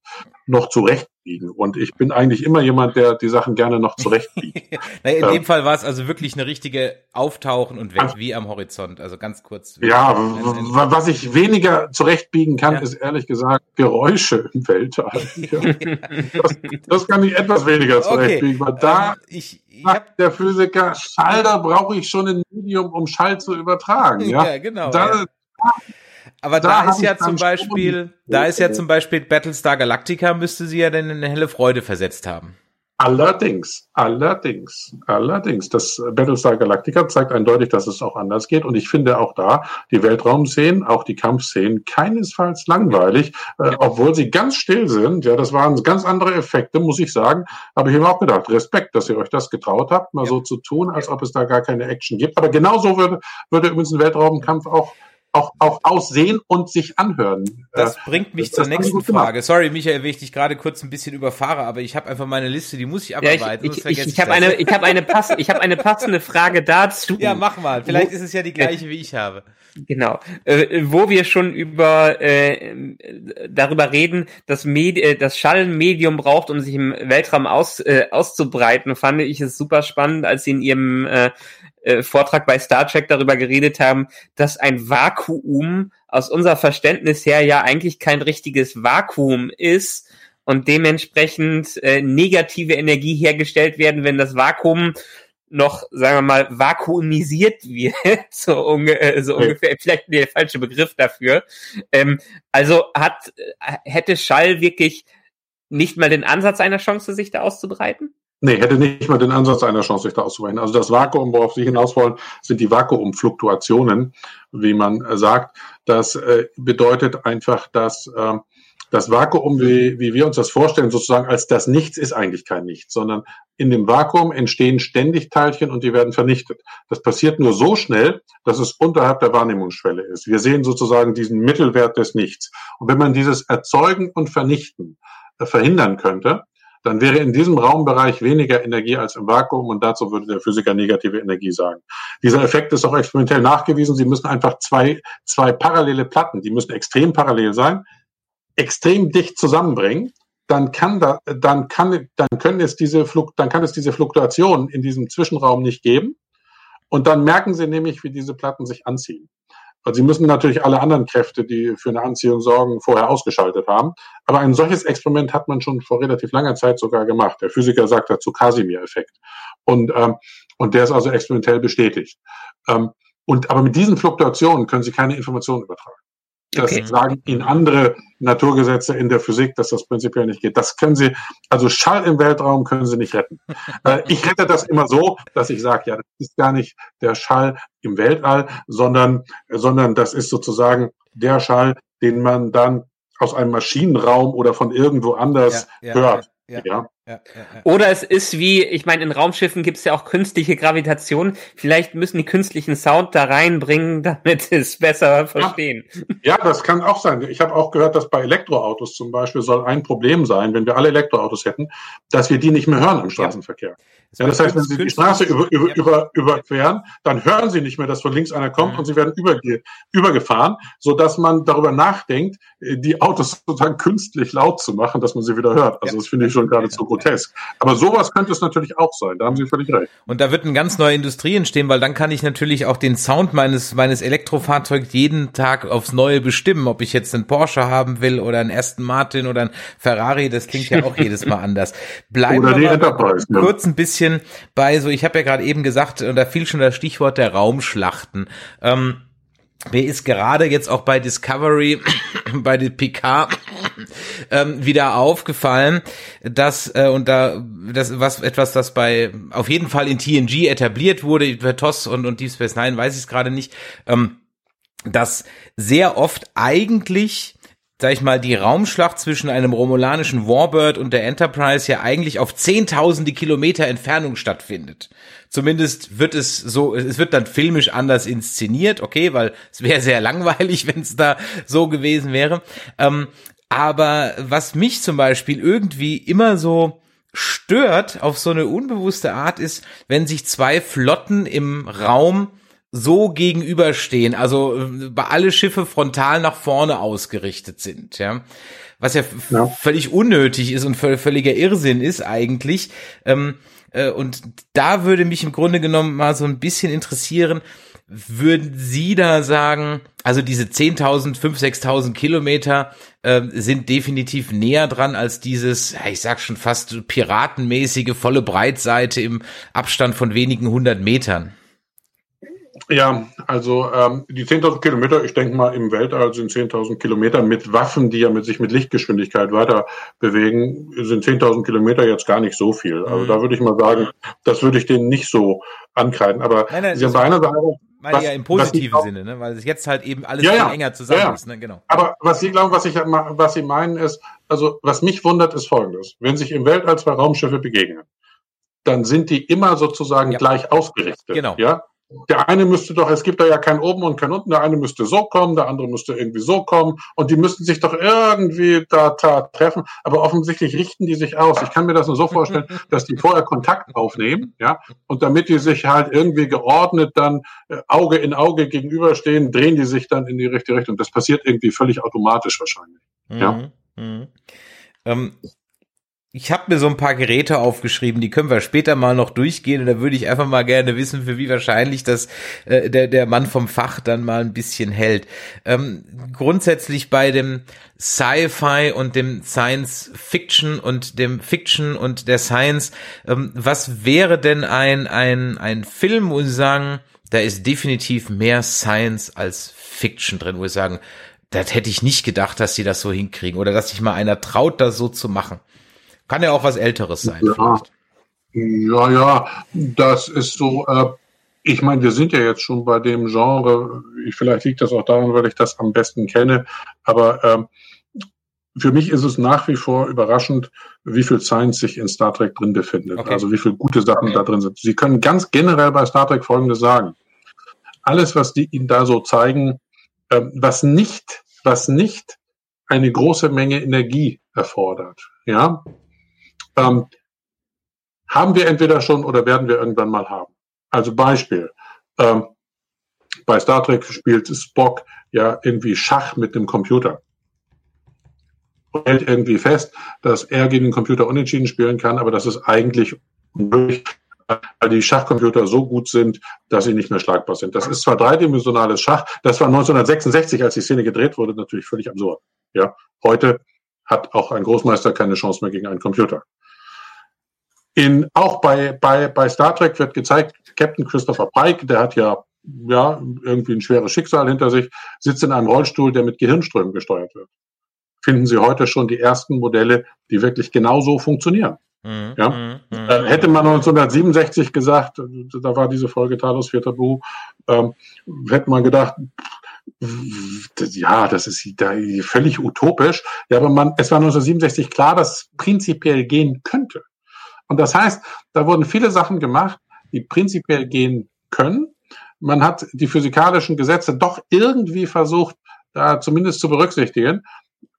noch zurechtbiegen. Und ich bin eigentlich immer jemand, der die Sachen gerne noch zurechtbiegt. [laughs] naja, in ähm, dem Fall war es also wirklich eine richtige Auftauchen und weg, wie am Horizont. Also ganz kurz. Ja, was ich weniger zurechtbiegen kann, ja. ist ehrlich gesagt Geräusche im Weltall. [laughs] das, das, kann ich etwas weniger zurechtbiegen, okay. weil da ähm, ich sagt der Physiker, Schall, da brauche ich schon ein Medium, um Schall zu übertragen. Ja, ja genau. Da, ja. Aber da, da ist ja zum Beispiel, da ist ja zum Beispiel Battlestar Galactica müsste sie ja dann in eine helle Freude versetzt haben. Allerdings, allerdings, allerdings, das Battlestar Galactica zeigt eindeutig, dass es auch anders geht. Und ich finde auch da die Weltraumszenen, auch die Kampfszenen, keinesfalls langweilig, äh, obwohl sie ganz still sind. Ja, das waren ganz andere Effekte, muss ich sagen. Habe ich mir auch gedacht. Respekt, dass ihr euch das getraut habt, mal ja. so zu tun, als ob es da gar keine Action gibt. Aber genauso würde, würde übrigens ein Weltraumkampf auch auch, auch aussehen und sich anhören. Das äh, bringt mich das zur nächsten Frage. Sorry, Michael, wenn ich dich gerade kurz ein bisschen überfahre, aber ich habe einfach meine Liste, die muss ich abarbeiten. Ja, ich ich, ich, ich habe eine, ich habe eine, pass, ich habe eine passende Frage dazu. Ja, mach mal. Vielleicht wo, ist es ja die gleiche, wie ich habe. Genau, äh, wo wir schon über äh, darüber reden, dass Medi äh, das Schall ein Medium braucht, um sich im Weltraum aus, äh, auszubreiten, fand ich es super spannend, als sie in ihrem äh, äh, Vortrag bei Star Trek darüber geredet haben, dass ein Vakuum aus unser Verständnis her ja eigentlich kein richtiges Vakuum ist und dementsprechend äh, negative Energie hergestellt werden, wenn das Vakuum noch, sagen wir mal, vakuumisiert wird, [laughs] so, unge äh, so ungefähr, vielleicht der falsche Begriff dafür. Ähm, also hat, äh, hätte Schall wirklich nicht mal den Ansatz einer Chance, sich da auszubreiten? Nee, hätte nicht mal den Ansatz einer Chance, sich da auszuweichen. Also das Vakuum, worauf Sie hinaus wollen, sind die Vakuumfluktuationen, wie man äh, sagt. Das äh, bedeutet einfach, dass äh, das Vakuum, wie, wie wir uns das vorstellen, sozusagen als das Nichts ist eigentlich kein Nichts, sondern in dem Vakuum entstehen ständig Teilchen und die werden vernichtet. Das passiert nur so schnell, dass es unterhalb der Wahrnehmungsschwelle ist. Wir sehen sozusagen diesen Mittelwert des Nichts. Und wenn man dieses Erzeugen und Vernichten äh, verhindern könnte, dann wäre in diesem Raumbereich weniger Energie als im Vakuum und dazu würde der Physiker negative Energie sagen. Dieser Effekt ist auch experimentell nachgewiesen. Sie müssen einfach zwei, zwei parallele Platten, die müssen extrem parallel sein, extrem dicht zusammenbringen. Dann kann da, dann kann, dann können es diese Fluk, dann kann es diese Fluktuationen in diesem Zwischenraum nicht geben. Und dann merken Sie nämlich, wie diese Platten sich anziehen. Also sie müssen natürlich alle anderen Kräfte, die für eine Anziehung sorgen, vorher ausgeschaltet haben. Aber ein solches Experiment hat man schon vor relativ langer Zeit sogar gemacht. Der Physiker sagt dazu Casimir-Effekt. Und, ähm, und der ist also experimentell bestätigt. Ähm, und, aber mit diesen Fluktuationen können Sie keine Informationen übertragen. Das okay. sagen Ihnen andere Naturgesetze in der Physik, dass das prinzipiell nicht geht. Das können Sie, also Schall im Weltraum können Sie nicht retten. [laughs] Äh, ich rette das immer so, dass ich sage, ja, das ist gar nicht der Schall im Weltall, sondern, sondern das ist sozusagen der Schall, den man dann aus einem Maschinenraum oder von irgendwo anders ja, ja, hört. Ja, ja. Ja, Oder es ist wie, ich meine, in Raumschiffen gibt es ja auch künstliche Gravitation. Vielleicht müssen die künstlichen Sound da reinbringen, damit es besser verstehen. Ja, das kann auch sein. Ich habe auch gehört, dass bei Elektroautos zum Beispiel soll ein Problem sein, wenn wir alle Elektroautos hätten, dass wir die nicht mehr hören im Straßenverkehr. Ja, das heißt, wenn Sie die Straße über, über, über, überqueren, dann hören Sie nicht mehr, dass von links einer kommt mhm. und Sie werden überge übergefahren, so dass man darüber nachdenkt, die Autos [laughs] sozusagen künstlich laut zu machen, dass man sie wieder hört. Also ja. das finde ich schon geradezu grotesk. Aber sowas könnte es natürlich auch sein. Da haben Sie völlig recht. Und da wird eine ganz neue Industrie entstehen, weil dann kann ich natürlich auch den Sound meines meines Elektrofahrzeugs jeden Tag aufs Neue bestimmen, ob ich jetzt einen Porsche haben will oder einen Aston Martin oder einen Ferrari. Das klingt ja auch jedes Mal anders. Bleiben oder wir mal kurz ein bisschen bisschen bei so, ich habe ja gerade eben gesagt, und da fiel schon das Stichwort der Raumschlachten. Ähm, mir ist gerade jetzt auch bei Discovery, [clears throat] bei den PK [clears throat] ähm, wieder aufgefallen, dass äh, und da das was etwas, das bei auf jeden Fall in TNG etabliert wurde, bei TOS und und Deep Space Nine weiß ich es gerade nicht, ähm, dass sehr oft eigentlich sag ich mal, die Raumschlacht zwischen einem romulanischen Warbird und der Enterprise ja eigentlich auf zehntausende Kilometer Entfernung stattfindet. Zumindest wird es so, es wird dann filmisch anders inszeniert, okay, weil es wäre sehr langweilig, [laughs] wenn es da so gewesen wäre. Ähm, aber was mich zum Beispiel irgendwie immer so stört auf so eine unbewusste Art ist, wenn sich zwei Flotten im Raum so gegenüberstehen, also äh, bei alle Schiffe frontal nach vorne ausgerichtet sind, ja. Was ja, ja. völlig unnötig ist und völliger Irrsinn ist eigentlich. Ähm, äh, und da würde mich im Grunde genommen mal so ein bisschen interessieren, würden Sie da sagen, also diese 10.000, 5.000, 6.000 Kilometer äh, sind definitiv näher dran als dieses, ich sag schon fast piratenmäßige volle Breitseite im Abstand von wenigen hundert Metern? Ja, also ähm, die 10.000 Kilometer, ich denke mal im Weltall sind 10.000 Kilometer mit Waffen, die ja mit sich mit Lichtgeschwindigkeit weiter bewegen, sind 10.000 Kilometer jetzt gar nicht so viel. Also mhm. da würde ich mal sagen, das würde ich denen nicht so ankreiden. Aber nein, nein, sie haben bei einer Sache, meine ja im positiven Sinne, ne? weil es jetzt halt eben alles ja, ja, enger zusammen ja, ist. Ne? Genau. Aber was Sie glauben, was ich was Sie meinen ist, also was mich wundert, ist Folgendes: Wenn sich im Weltall zwei Raumschiffe begegnen, dann sind die immer sozusagen gleich ausgerichtet. Genau. Ja, der eine müsste doch, es gibt da ja kein oben und kein unten, der eine müsste so kommen, der andere müsste irgendwie so kommen und die müssten sich doch irgendwie da, da treffen, aber offensichtlich richten die sich aus. Ich kann mir das nur so vorstellen, [laughs] dass die vorher Kontakt aufnehmen, ja, und damit die sich halt irgendwie geordnet dann äh, Auge in Auge gegenüberstehen, drehen die sich dann in die richtige Richtung. Das passiert irgendwie völlig automatisch wahrscheinlich. Mhm. Ja. Mhm. Ähm, ich habe mir so ein paar Geräte aufgeschrieben, die können wir später mal noch durchgehen und da würde ich einfach mal gerne wissen, für wie wahrscheinlich das äh, der, der Mann vom Fach dann mal ein bisschen hält. Ähm, grundsätzlich bei dem Sci-Fi und dem Science Fiction und dem Fiction und der Science, ähm, was wäre denn ein, ein, ein Film, wo Sie sagen, da ist definitiv mehr Science als Fiction drin, wo Sie sagen, das hätte ich nicht gedacht, dass sie das so hinkriegen oder dass sich mal einer traut, das so zu machen. Kann ja auch was Älteres sein. Ja, ja, ja, das ist so. Äh, ich meine, wir sind ja jetzt schon bei dem Genre. Vielleicht liegt das auch daran, weil ich das am besten kenne. Aber äh, für mich ist es nach wie vor überraschend, wie viel Science sich in Star Trek drin befindet. Okay. Also wie viele gute Sachen okay. da drin sind. Sie können ganz generell bei Star Trek Folgendes sagen. Alles, was die Ihnen da so zeigen, äh, was nicht, was nicht eine große Menge Energie erfordert, ja, ähm, haben wir entweder schon oder werden wir irgendwann mal haben. Also Beispiel. Ähm, bei Star Trek spielt Spock ja irgendwie Schach mit dem Computer. Und hält irgendwie fest, dass er gegen den Computer unentschieden spielen kann, aber das ist eigentlich unmöglich, weil die Schachcomputer so gut sind, dass sie nicht mehr schlagbar sind. Das ist zwar dreidimensionales Schach, das war 1966, als die Szene gedreht wurde, natürlich völlig absurd. Ja, heute hat auch ein Großmeister keine Chance mehr gegen einen Computer. In, auch bei, bei, bei Star Trek wird gezeigt, Captain Christopher Pike, der hat ja, ja irgendwie ein schweres Schicksal hinter sich, sitzt in einem Rollstuhl, der mit Gehirnströmen gesteuert wird. Finden Sie heute schon die ersten Modelle, die wirklich genauso funktionieren. Mhm, ja? Mhm, mhm. äh, hätte man 1967 gesagt, da war diese Folge Talos Vierter Buch, ähm, hätte man gedacht, ja, das ist da völlig utopisch. Ja, aber man, es war 1967 klar, dass es prinzipiell gehen könnte. Und das heißt, da wurden viele Sachen gemacht, die prinzipiell gehen können. Man hat die physikalischen Gesetze doch irgendwie versucht, da zumindest zu berücksichtigen.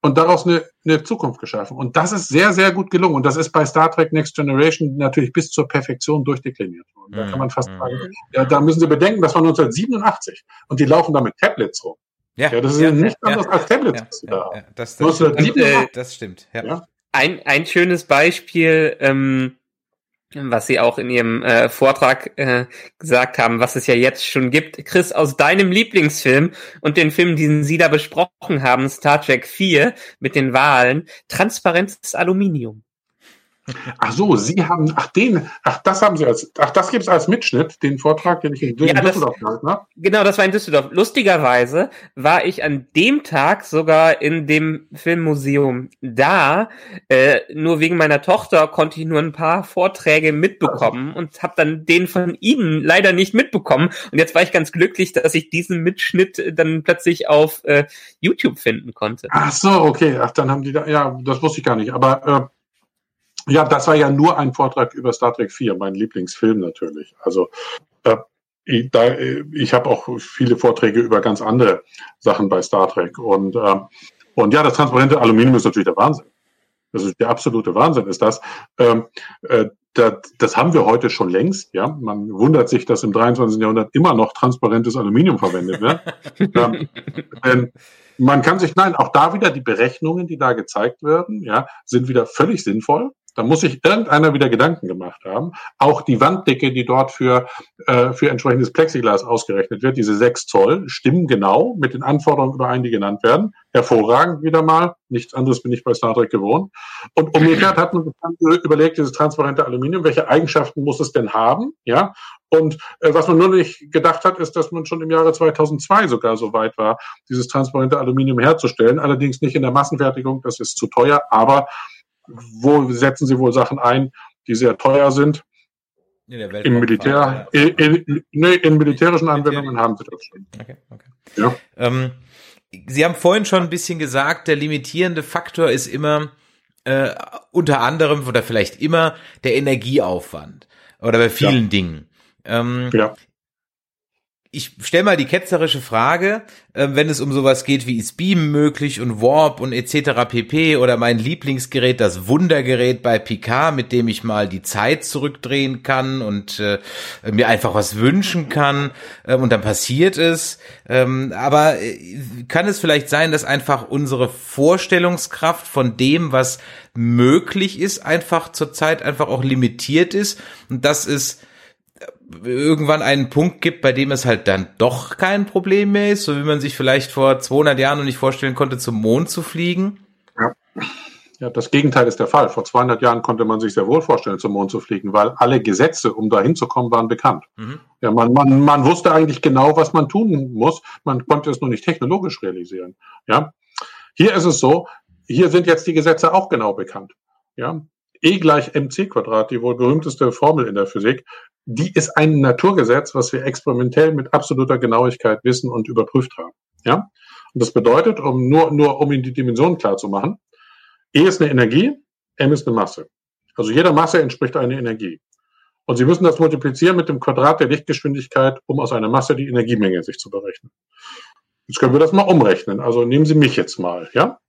und daraus eine, eine Zukunft geschaffen. Und das ist sehr, sehr gut gelungen. Und das ist bei Star Trek Next Generation natürlich bis zur Perfektion durchdekliniert worden. Da kann man fast mhm. sagen, ja, da müssen Sie bedenken, das war 1987 und die laufen da mit Tablets rum. Ja, ja das ist ja, nicht ja, anders als Tablets. Ja, da ja, das, das, stimmt. Äh, das stimmt. Ja. Ein, ein schönes Beispiel, ähm, was Sie auch in Ihrem äh, Vortrag äh, gesagt haben, was es ja jetzt schon gibt. Chris, aus deinem Lieblingsfilm und den Film, den Sie da besprochen haben, Star Trek 4 mit den Wahlen, transparentes Aluminium. Ach so, Sie haben, ach den, ach das haben Sie als, ach das gibt es als Mitschnitt, den Vortrag, den ich in, ja, Düsseldorf gehalten habe. Genau, das war in Düsseldorf. Lustigerweise war ich an dem Tag sogar in dem Filmmuseum da. Äh, nur wegen meiner Tochter konnte ich nur ein paar Vorträge mitbekommen und habe dann den von Ihnen leider nicht mitbekommen. Und jetzt war ich ganz glücklich, dass ich diesen Mitschnitt dann plötzlich auf äh, YouTube finden konnte. Ach so, okay, ach dann haben die da, ja, das wusste ich gar nicht, aber äh, ja, das war ja nur ein Vortrag über Star Trek 4, mein Lieblingsfilm natürlich. Also äh, ich, da, ich habe auch viele Vorträge über ganz andere Sachen bei Star Trek. Und, äh, und ja, das transparente Aluminium ist natürlich der Wahnsinn. Das ist der absolute Wahnsinn, ist das. Ähm, äh, das, das haben wir heute schon längst. Ja, man wundert sich, dass im 23. Jahrhundert immer noch transparentes Aluminium verwendet wird. [laughs] ähm, denn man kann sich, nein, auch da wieder die Berechnungen, die da gezeigt werden, ja, sind wieder völlig sinnvoll. Da muss sich irgendeiner wieder Gedanken gemacht haben. Auch die Wanddicke, die dort für, äh, für entsprechendes Plexiglas ausgerechnet wird, diese sechs Zoll, stimmen genau mit den Anforderungen überein, die genannt werden. Hervorragend wieder mal. Nichts anderes bin ich bei Star Trek gewohnt. Und umgekehrt hat man überlegt, dieses transparente Aluminium, welche Eigenschaften muss es denn haben? Ja. Und äh, was man nur nicht gedacht hat, ist, dass man schon im Jahre 2002 sogar so weit war, dieses transparente Aluminium herzustellen. Allerdings nicht in der Massenfertigung, das ist zu teuer, aber wo setzen Sie wohl Sachen ein, die sehr teuer sind? Im Militär, in, in, nee, in militärischen Anwendungen haben Sie das schon. Okay, okay. Ja. Ähm, Sie haben vorhin schon ein bisschen gesagt, der limitierende Faktor ist immer äh, unter anderem oder vielleicht immer der Energieaufwand oder bei vielen ja. Dingen. Ähm, ja ich stelle mal die ketzerische Frage, äh, wenn es um sowas geht wie ist Beam möglich und Warp und etc. pp. oder mein Lieblingsgerät, das Wundergerät bei Picard, mit dem ich mal die Zeit zurückdrehen kann und äh, mir einfach was wünschen kann äh, und dann passiert es. Ähm, aber äh, kann es vielleicht sein, dass einfach unsere Vorstellungskraft von dem, was möglich ist, einfach zurzeit einfach auch limitiert ist und das ist irgendwann einen Punkt gibt, bei dem es halt dann doch kein Problem mehr ist, so wie man sich vielleicht vor 200 Jahren noch nicht vorstellen konnte, zum Mond zu fliegen? Ja. Ja, das Gegenteil ist der Fall. Vor 200 Jahren konnte man sich sehr wohl vorstellen, zum Mond zu fliegen, weil alle Gesetze, um da hinzukommen, waren bekannt. Mhm. Ja, man, man, man wusste eigentlich genau, was man tun muss. Man konnte es nur nicht technologisch realisieren. Ja, hier ist es so. Hier sind jetzt die Gesetze auch genau bekannt. Ja, E gleich mc Quadrat, die wohl berühmteste Formel in der Physik, die ist ein Naturgesetz, was wir experimentell mit absoluter Genauigkeit wissen und überprüft haben. Ja? Und das bedeutet, um nur, nur um Ihnen die Dimensionen klar zu machen, E ist eine Energie, M ist eine Masse. Also jeder Masse entspricht eine Energie. Und Sie müssen das multiplizieren mit dem Quadrat der Lichtgeschwindigkeit, um aus einer Masse die Energiemenge sich zu berechnen. Jetzt können wir das mal umrechnen. Also nehmen Sie mich jetzt mal, ja?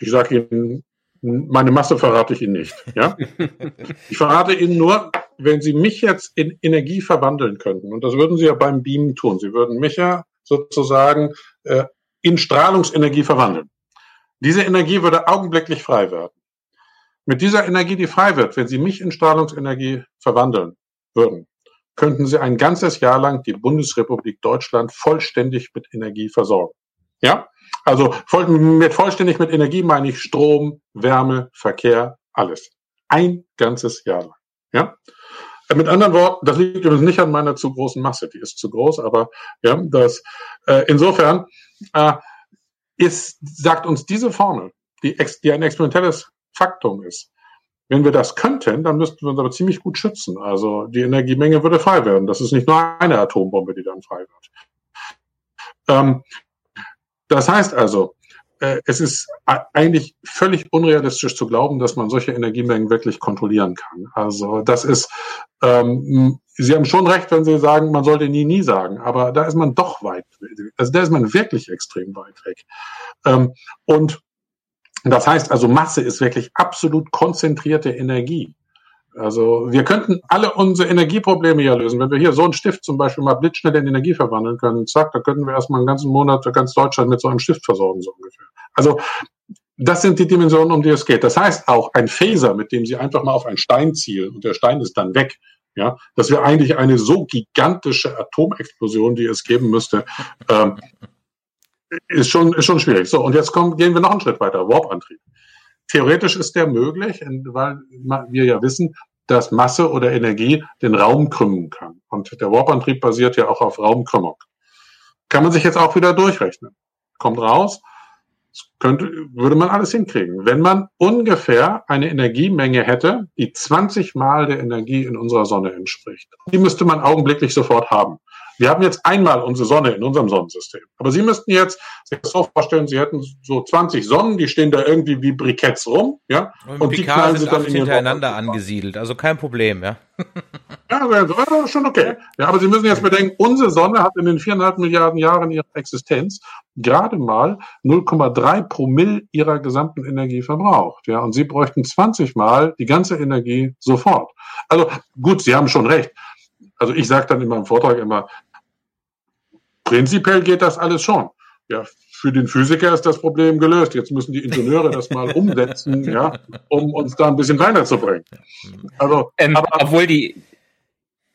Ich sage Ihnen, meine Masse verrate ich Ihnen nicht, ja? [laughs] Ich verrate Ihnen nur, wenn Sie mich jetzt in Energie verwandeln könnten, und das würden Sie ja beim Beamen tun, Sie würden mich ja sozusagen äh, in Strahlungsenergie verwandeln. Diese Energie würde augenblicklich frei werden. Mit dieser Energie, die frei wird, wenn Sie mich in Strahlungsenergie verwandeln würden, könnten Sie ein ganzes Jahr lang die Bundesrepublik Deutschland vollständig mit Energie versorgen. Ja? Also voll, mit vollständig mit Energie meine ich Strom, Wärme, Verkehr, alles. Ein ganzes Jahr lang. Ja? Mit anderen Worten, das liegt übrigens nicht an meiner zu großen Masse, die ist zu groß, aber ja, das äh, insofern äh, ist, sagt uns diese Formel, die, die ein exponentielles Faktum ist. Wenn wir das könnten, dann müssten wir uns aber ziemlich gut schützen. Also die Energiemenge würde frei werden. Das ist nicht nur eine Atombombe, die dann frei wird. Ähm, das heißt also, äh, es ist eigentlich völlig unrealistisch zu glauben, dass man solche Energiemengen wirklich kontrollieren kann. Also das ist, ähm, Sie haben schon recht, wenn Sie sagen, man sollte nie, nie sagen, aber da ist man doch weit, also da ist man wirklich extrem weit weg. Ähm, und Das heißt also, Masse ist wirklich absolut konzentrierte Energie. Also wir könnten alle unsere Energieprobleme ja lösen. Wenn wir hier so einen Stift zum Beispiel mal blitzschnell in Energie verwandeln können, zack, da könnten wir erstmal einen ganzen Monat ganz Deutschland mit so einem Stift versorgen, so ungefähr. Also das sind die Dimensionen, um die es geht. Das heißt auch, ein Phaser, mit dem Sie einfach mal auf einen Stein zielen und der Stein ist dann weg, ja, das wäre eigentlich eine so gigantische Atomexplosion, die es geben müsste, ähm, ist schon, ist schon schwierig. So, und jetzt kommen, gehen wir noch einen Schritt weiter. Warp-Antrieb. Theoretisch ist der möglich, weil wir ja wissen, dass Masse oder Energie den Raum krümmen kann. Und der Warp-Antrieb basiert ja auch auf Raumkrümmung. Kann man sich jetzt auch wieder durchrechnen. Kommt raus, könnte, würde man alles hinkriegen. Wenn man ungefähr eine Energiemenge hätte, die 20 Mal der Energie in unserer Sonne entspricht. Die müsste man augenblicklich sofort haben. Wir haben jetzt einmal unsere Sonne in unserem Sonnensystem. Aber Sie müssten jetzt sich das so vorstellen, Sie hätten so 20 Sonnen, die stehen da irgendwie wie Briketts rum, ja. Und, und die knallen Sie dann in hintereinander angesiedelt. Also kein Problem, ja. [laughs] ja, schon okay. Ja, aber Sie müssen jetzt bedenken, unsere Sonne hat in den viereinhalb Milliarden Jahren ihrer Existenz gerade mal 0,3 Promille ihrer gesamten Energie verbraucht. Ja, und Sie bräuchten 20 Mal die ganze Energie sofort. Also gut, Sie haben schon recht. Also ich sage dann in meinem Vortrag immer, Prinzipiell geht das alles schon. Ja, für den Physiker ist das Problem gelöst. Jetzt müssen die Ingenieure das mal umsetzen, ja, um uns da ein bisschen weiterzubringen. Also, ähm, aber, obwohl die,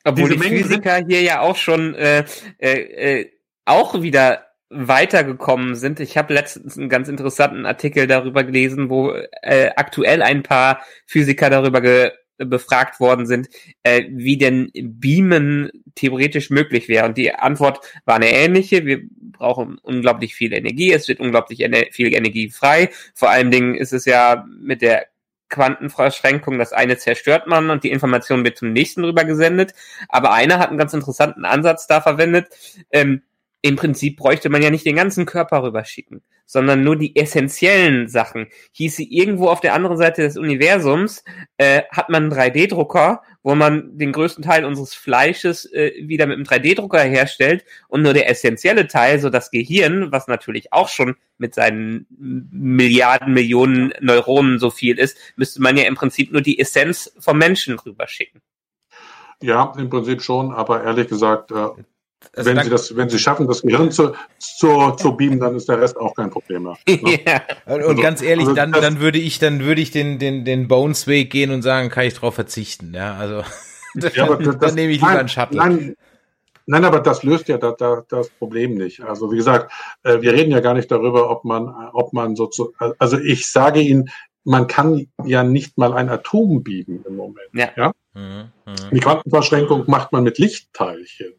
obwohl die Physiker hier ja auch schon äh, äh, äh, auch wieder weitergekommen sind. Ich habe letztens einen ganz interessanten Artikel darüber gelesen, wo äh, aktuell ein paar Physiker darüber ge befragt worden sind, äh, wie denn Beamen theoretisch möglich wäre. Und die Antwort war eine ähnliche. Wir brauchen unglaublich viel Energie. Es wird unglaublich ener viel Energie frei. Vor allen Dingen ist es ja mit der Quantenverschränkung, das eine zerstört man und die Information wird zum nächsten rübergesendet. Aber einer hat einen ganz interessanten Ansatz da verwendet. Ähm, im Prinzip bräuchte man ja nicht den ganzen Körper rüberschicken, sondern nur die essentiellen Sachen. Hieße irgendwo auf der anderen Seite des Universums äh, hat man einen 3D-Drucker, wo man den größten Teil unseres Fleisches äh, wieder mit einem 3D-Drucker herstellt und nur der essentielle Teil, so das Gehirn, was natürlich auch schon mit seinen Milliarden, Millionen Neuronen so viel ist, müsste man ja im Prinzip nur die Essenz vom Menschen rüberschicken. Ja, im Prinzip schon, aber ehrlich gesagt, äh, also wenn, Sie das, wenn Sie schaffen, das Gehirn zu, zu, zu beamen, dann ist der Rest auch kein Problem mehr. [laughs] Ne? ja. Und also, ganz ehrlich, also dann, dann würde ich, dann würde ich den, den, den Bones-Weg gehen und sagen, kann ich darauf verzichten. Ja, also [laughs] ja, aber das, dann nehme ich lieber nein, einen Shuttle. Nein, nein, aber das löst ja das, das, das Problem nicht. Also wie gesagt, äh, wir reden ja gar nicht darüber, ob man, ob man so zu, also ich sage Ihnen, man kann ja nicht mal ein Atom biegen im Moment. Ja. ja? Mhm, mh. Die Quantenverschränkung macht man mit Lichtteilchen.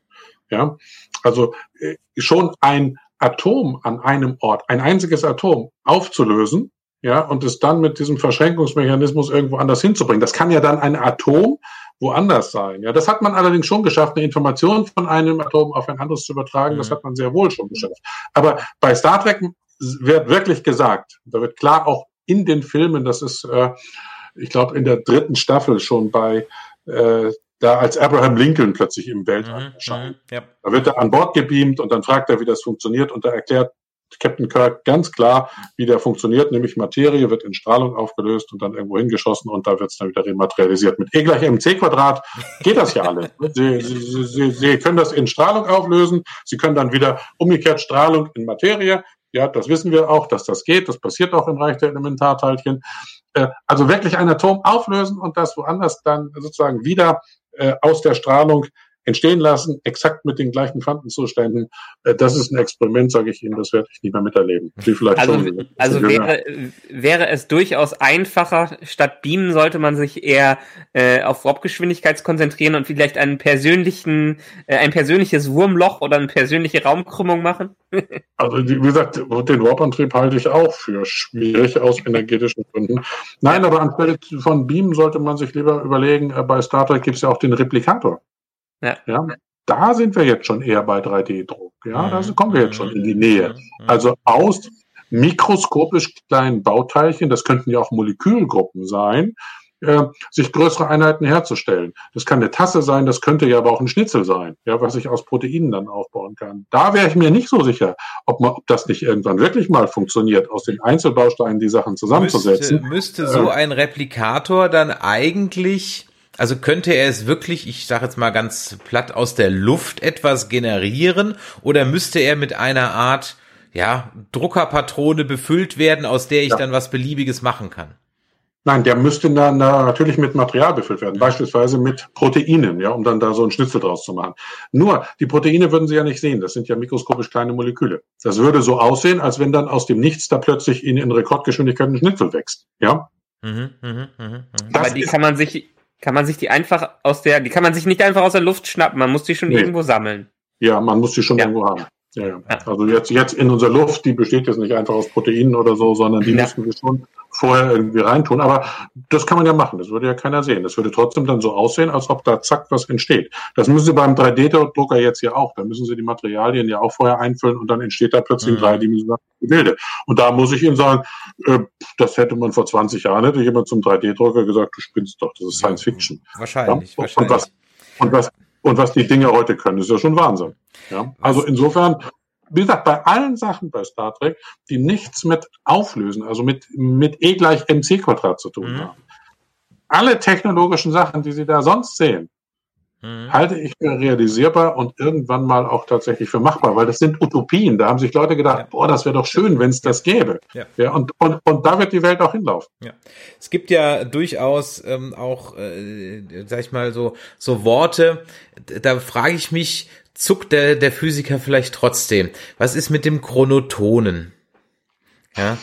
Ja, also äh, schon ein Atom an einem Ort, ein einziges Atom aufzulösen, ja, und es dann mit diesem Verschränkungsmechanismus irgendwo anders hinzubringen. Das kann ja dann ein Atom woanders sein. Ja, das hat man allerdings schon geschafft, eine Information von einem Atom auf ein anderes zu übertragen. Das mhm. hat man sehr wohl schon geschafft. Aber bei Star Trek wird wirklich gesagt, da wird klar auch in den Filmen, das ist, äh, ich glaube, in der dritten Staffel schon bei äh, da als Abraham Lincoln plötzlich im Weltall mhm, erscheint. Mhm, ja. Da wird er an Bord gebeamt und dann fragt er, wie das funktioniert und da erklärt Captain Kirk ganz klar, wie der funktioniert, nämlich Materie wird in Strahlung aufgelöst und dann irgendwo hingeschossen und da wird es dann wieder rematerialisiert. Mit E gleich mc Quadrat geht das ja alles. [laughs] Sie, Sie, Sie, Sie können das in Strahlung auflösen, Sie können dann wieder umgekehrt Strahlung in Materie. Ja, das wissen wir auch, dass das geht. Das passiert auch im Reich der Elementarteilchen. Äh, also wirklich ein Atom auflösen und das woanders dann sozusagen wieder äh, aus der Strahlung entstehen lassen, exakt mit den gleichen Quantenzuständen. Äh, das ist ein Experiment, sage ich Ihnen, das werde ich nicht mehr miterleben. Wie vielleicht also schon, also wäre, wäre es durchaus einfacher, statt Beamen sollte man sich eher äh, auf Warpgeschwindigkeit konzentrieren und vielleicht einen persönlichen, äh, ein persönliches Wurmloch oder eine persönliche Raumkrümmung machen? [laughs] also wie gesagt, den Warp-Antrieb halte ich auch für schwierig aus energetischen Gründen. Nein, aber anstelle von Beamen sollte man sich lieber überlegen, äh, bei Star Trek gibt es ja auch den Replikator. Ja. ja. Da sind wir jetzt schon eher bei 3D-Druck. Ja, mhm. da kommen wir jetzt schon in die Nähe. Mhm. Also aus mikroskopisch kleinen Bauteilchen, das könnten ja auch Molekülgruppen sein, äh, sich größere Einheiten herzustellen. Das kann eine Tasse sein, das könnte ja aber auch ein Schnitzel sein, ja, was ich aus Proteinen dann aufbauen kann. Da wäre ich mir nicht so sicher, ob, man, ob das nicht irgendwann wirklich mal funktioniert, aus den Einzelbausteinen die Sachen zusammenzusetzen. Müsste, müsste so ein Replikator dann eigentlich also könnte er es wirklich, ich sage jetzt mal ganz platt, aus der Luft etwas generieren oder müsste er mit einer Art ja, Druckerpatrone befüllt werden, aus der ich ja. dann was Beliebiges machen kann? Nein, der müsste na, natürlich mit Material befüllt werden, beispielsweise mit Proteinen, ja, um dann da so ein Schnitzel draus zu machen. Nur, die Proteine würden Sie ja nicht sehen, das sind ja mikroskopisch kleine Moleküle. Das würde so aussehen, als wenn dann aus dem Nichts da plötzlich in, in Rekordgeschwindigkeit ein Schnitzel wächst, ja. Mhm, mh, mh, mh. Aber die kann man sich, kann man sich die einfach aus der, die kann man sich nicht einfach aus der Luft schnappen, man muss die schon nee. irgendwo sammeln. Ja, man muss die schon ja. irgendwo haben. Ja, ja. Also jetzt, jetzt in unserer Luft, die besteht jetzt nicht einfach aus Proteinen oder so, sondern die ja. müssen wir schon vorher irgendwie reintun. Aber das kann man ja machen. Das würde ja keiner sehen. Das würde trotzdem dann so aussehen, als ob da zack was entsteht. Das müssen Sie beim 3D-Drucker jetzt ja auch. Da müssen Sie die Materialien ja auch vorher einfüllen und dann entsteht da plötzlich mhm. ein dreidimensionales Gebilde. Und da muss ich Ihnen sagen, äh, das hätte man vor 20 Jahren, hätte jemand zum 3D-Drucker gesagt, du spinnst doch, das ist Science Fiction. Wahrscheinlich, ja? wahrscheinlich. Und was, und was, und was die Dinge heute können, ist ja schon Wahnsinn. Ja? Also insofern, wie gesagt, bei allen Sachen bei Star Trek, die nichts mit Auflösen, also mit, mit E gleich mc Quadrat zu tun mhm. haben. Alle technologischen Sachen, die Sie da sonst sehen, mhm. halte ich für realisierbar und irgendwann mal auch tatsächlich für machbar, weil das sind Utopien. Da haben sich Leute gedacht, ja. boah, das wäre doch schön, wenn es das gäbe. Ja. ja und, und, und da wird die Welt auch hinlaufen. Ja. Es gibt ja durchaus ähm, auch, äh, sag ich mal, so, so Worte, da frage ich mich, zuckt der, der Physiker vielleicht trotzdem? Was ist mit dem Chronotonen? Ja.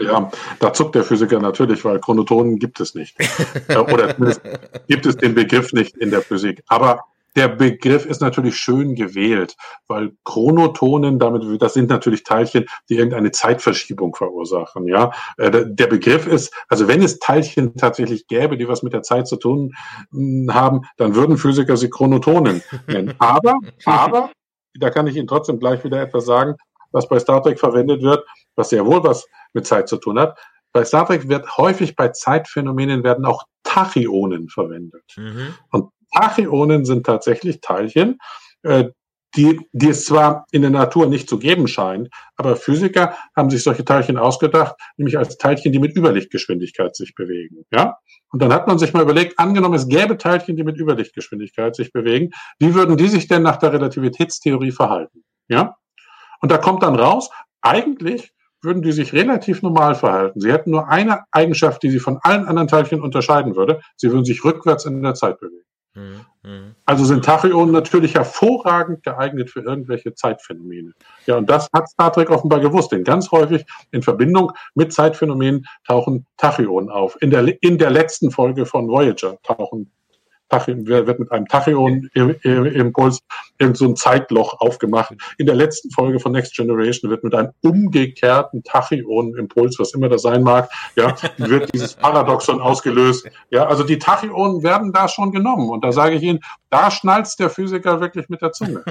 Ja, da zuckt der Physiker natürlich, weil Chronotonen gibt es nicht. [laughs] Äh, oder zumindest gibt es den Begriff nicht in der Physik. Aber der Begriff ist natürlich schön gewählt, weil Chronotonen, damit, das sind natürlich Teilchen, die irgendeine Zeitverschiebung verursachen, ja. Äh, der Begriff ist, also wenn es Teilchen tatsächlich gäbe, die was mit der Zeit zu tun hm, haben, dann würden Physiker sie Chronotonen nennen. Aber, aber, da kann ich Ihnen trotzdem gleich wieder etwas sagen, was bei Star Trek verwendet wird, was sehr wohl was mit Zeit zu tun hat. Bei Star Trek wird häufig bei Zeitphänomenen werden auch Tachyonen verwendet. Mhm. Und Tachyonen sind tatsächlich Teilchen, äh, die, die es zwar in der Natur nicht zu geben scheint, aber Physiker haben sich solche Teilchen ausgedacht, nämlich als Teilchen, die mit Überlichtgeschwindigkeit sich bewegen. Ja? Und dann hat man sich mal überlegt, angenommen, es gäbe Teilchen, die mit Überlichtgeschwindigkeit sich bewegen, wie würden die sich denn nach der Relativitätstheorie verhalten? Ja? Und da kommt dann raus, eigentlich würden die sich relativ normal verhalten. Sie hätten nur eine Eigenschaft, die sie von allen anderen Teilchen unterscheiden würde. Sie würden sich rückwärts in der Zeit bewegen. Mhm. Also sind Tachyonen natürlich hervorragend geeignet für irgendwelche Zeitphänomene. Ja, und das hat Star Trek offenbar gewusst, denn ganz häufig in Verbindung mit Zeitphänomenen tauchen Tachyonen auf. In der, in der letzten Folge von Voyager tauchen wird mit einem Tachyon-Impuls irgend so ein Zeitloch aufgemacht. In der letzten Folge von Next Generation wird mit einem umgekehrten Tachyon-Impuls, was immer das sein mag, ja, wird dieses Paradoxon ausgelöst. Ja, also die Tachyonen werden da schon genommen. Und da sage ich Ihnen, da schnalzt der Physiker wirklich mit der Zunge.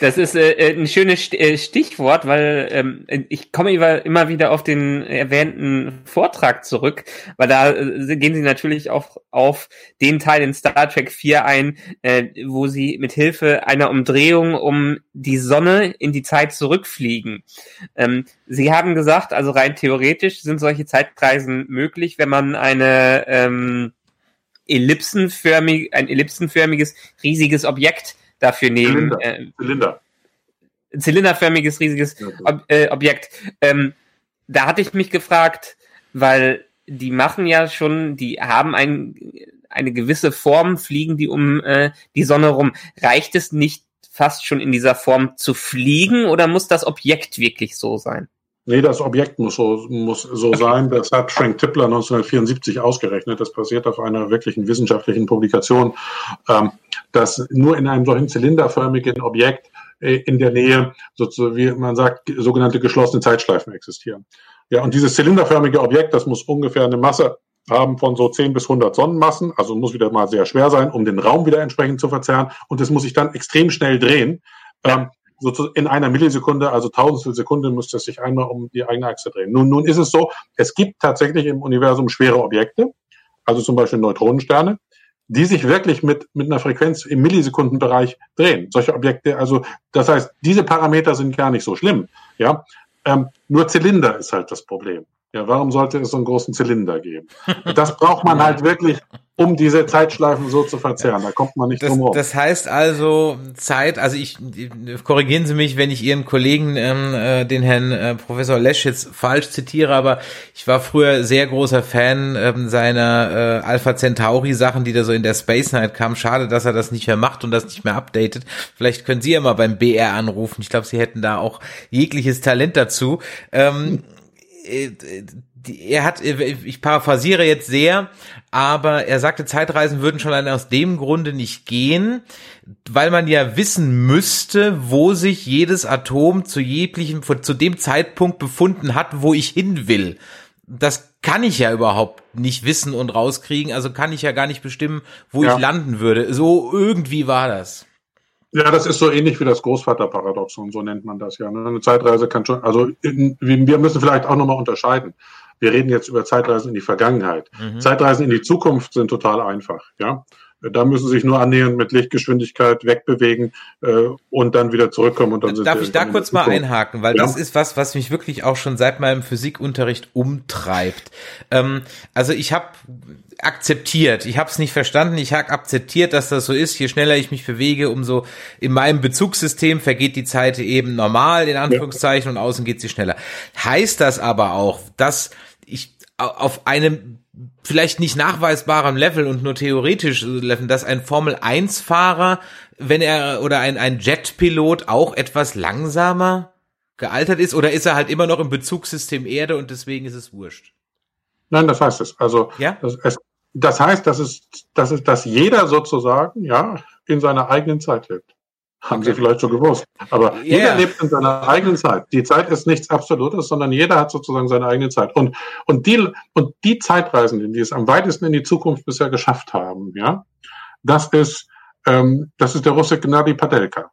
Das ist äh, äh ein schönes äh, Stichwort, weil ähm, ich komme immer wieder auf den erwähnten Vortrag zurück, weil da äh, gehen Sie natürlich auch auf den Teil in Star Trek 4 ein, äh, wo Sie mit Hilfe einer Umdrehung um die Sonne in die Zeit zurückfliegen. Ähm, Sie haben gesagt, also rein theoretisch sind solche Zeitreisen möglich, wenn man eine ähm, ellipsenförmig, ein ellipsenförmiges, riesiges Objekt dafür nehmen. Zylinder. Äh, Zylinder. Zylinderförmiges, riesiges Ob äh, Objekt. Ähm, da hatte ich mich gefragt, weil die machen ja schon, die haben ein, eine gewisse Form, fliegen die um äh, die Sonne rum. Reicht es nicht fast schon in dieser Form zu fliegen oder muss das Objekt wirklich so sein? Nee, das Objekt muss so, muss so [laughs] sein. Das hat Frank Tippler 1974 ausgerechnet. Das basiert auf einer wirklichen wissenschaftlichen Publikation, ähm, dass nur in einem solchen zylinderförmigen Objekt äh, in der Nähe, sozusagen, wie man sagt, sogenannte geschlossene Zeitschleifen existieren. Ja, und dieses zylinderförmige Objekt, das muss ungefähr eine Masse haben von so 10 bis 100 Sonnenmassen, also muss wieder mal sehr schwer sein, um den Raum wieder entsprechend zu verzerren. Und es muss sich dann extrem schnell drehen. Ähm, so in einer Millisekunde, also tausendstel Sekunde, müsste es sich einmal um die eigene Achse drehen. Nun, nun ist es so, es gibt tatsächlich im Universum schwere Objekte, also zum Beispiel Neutronensterne, die sich wirklich mit, mit einer Frequenz im Millisekundenbereich drehen. Solche Objekte, also das heißt, diese Parameter sind gar nicht so schlimm. Ja, ähm, nur Zylinder ist halt das Problem. Ja, warum sollte es so einen großen Zylinder geben? [laughs] Das braucht man halt wirklich, um diese Zeitschleifen so zu verzerren. Da kommt man nicht das, drum herum. Das heißt also Zeit, also ich korrigieren Sie mich, wenn ich Ihren Kollegen, ähm, äh, den Herrn äh, Professor Lesch jetzt falsch zitiere, aber ich war früher sehr großer Fan ähm, seiner äh, Alpha Centauri Sachen, die da so in der Space Night kamen. Schade, dass er das nicht mehr macht und das nicht mehr updatet. Vielleicht können Sie ja mal beim BR anrufen. Ich glaube, Sie hätten da auch jegliches Talent dazu. Ähm, äh, er hat, ich paraphrasiere jetzt sehr, aber er sagte, Zeitreisen würden schon allein aus dem Grunde nicht gehen, weil man ja wissen müsste, wo sich jedes Atom zu jeglichem, zu dem Zeitpunkt befunden hat, wo ich hin will. Das kann ich ja überhaupt nicht wissen und rauskriegen, also kann ich ja gar nicht bestimmen, wo ja. ich landen würde. So irgendwie war das. Ja, das ist so ähnlich wie das Großvaterparadoxon, so nennt man das ja. Ne? Eine Zeitreise kann schon, also in, wir müssen vielleicht auch nochmal unterscheiden. Wir reden jetzt über Zeitreisen in die Vergangenheit. Mhm. Zeitreisen in die Zukunft sind total einfach, ja. Da müssen sie sich nur annähernd mit Lichtgeschwindigkeit wegbewegen äh, und dann wieder zurückkommen. Und dann Darf ich da kurz mal einhaken, weil ja? das ist was, was mich wirklich auch schon seit meinem Physikunterricht umtreibt. Ähm, also ich habe akzeptiert. Ich habe es nicht verstanden. Ich habe akzeptiert, dass das so ist. Je schneller ich mich bewege, umso in meinem Bezugssystem vergeht die Zeit eben normal in Anführungszeichen ja. und außen geht sie schneller. Heißt das aber auch, dass ich auf einem vielleicht nicht nachweisbarem Level und nur theoretisch Level, dass ein Formel 1 Fahrer, wenn er oder ein, ein Jetpilot auch etwas langsamer gealtert ist oder ist er halt immer noch im Bezugssystem Erde und deswegen ist es wurscht? Nein, das heißt es. Also ja? das, es, das heißt, dass es, dass es, dass jeder sozusagen ja in seiner eigenen Zeit lebt. Haben Sie vielleicht schon gewusst. Aber yeah. jeder lebt in seiner eigenen Zeit. Die Zeit ist nichts Absolutes, sondern jeder hat sozusagen seine eigene Zeit. Und, und die, und die Zeitreisenden, die es am weitesten in die Zukunft bisher geschafft haben, ja, das ist, ähm, das ist der Russe Gnadi Padelka.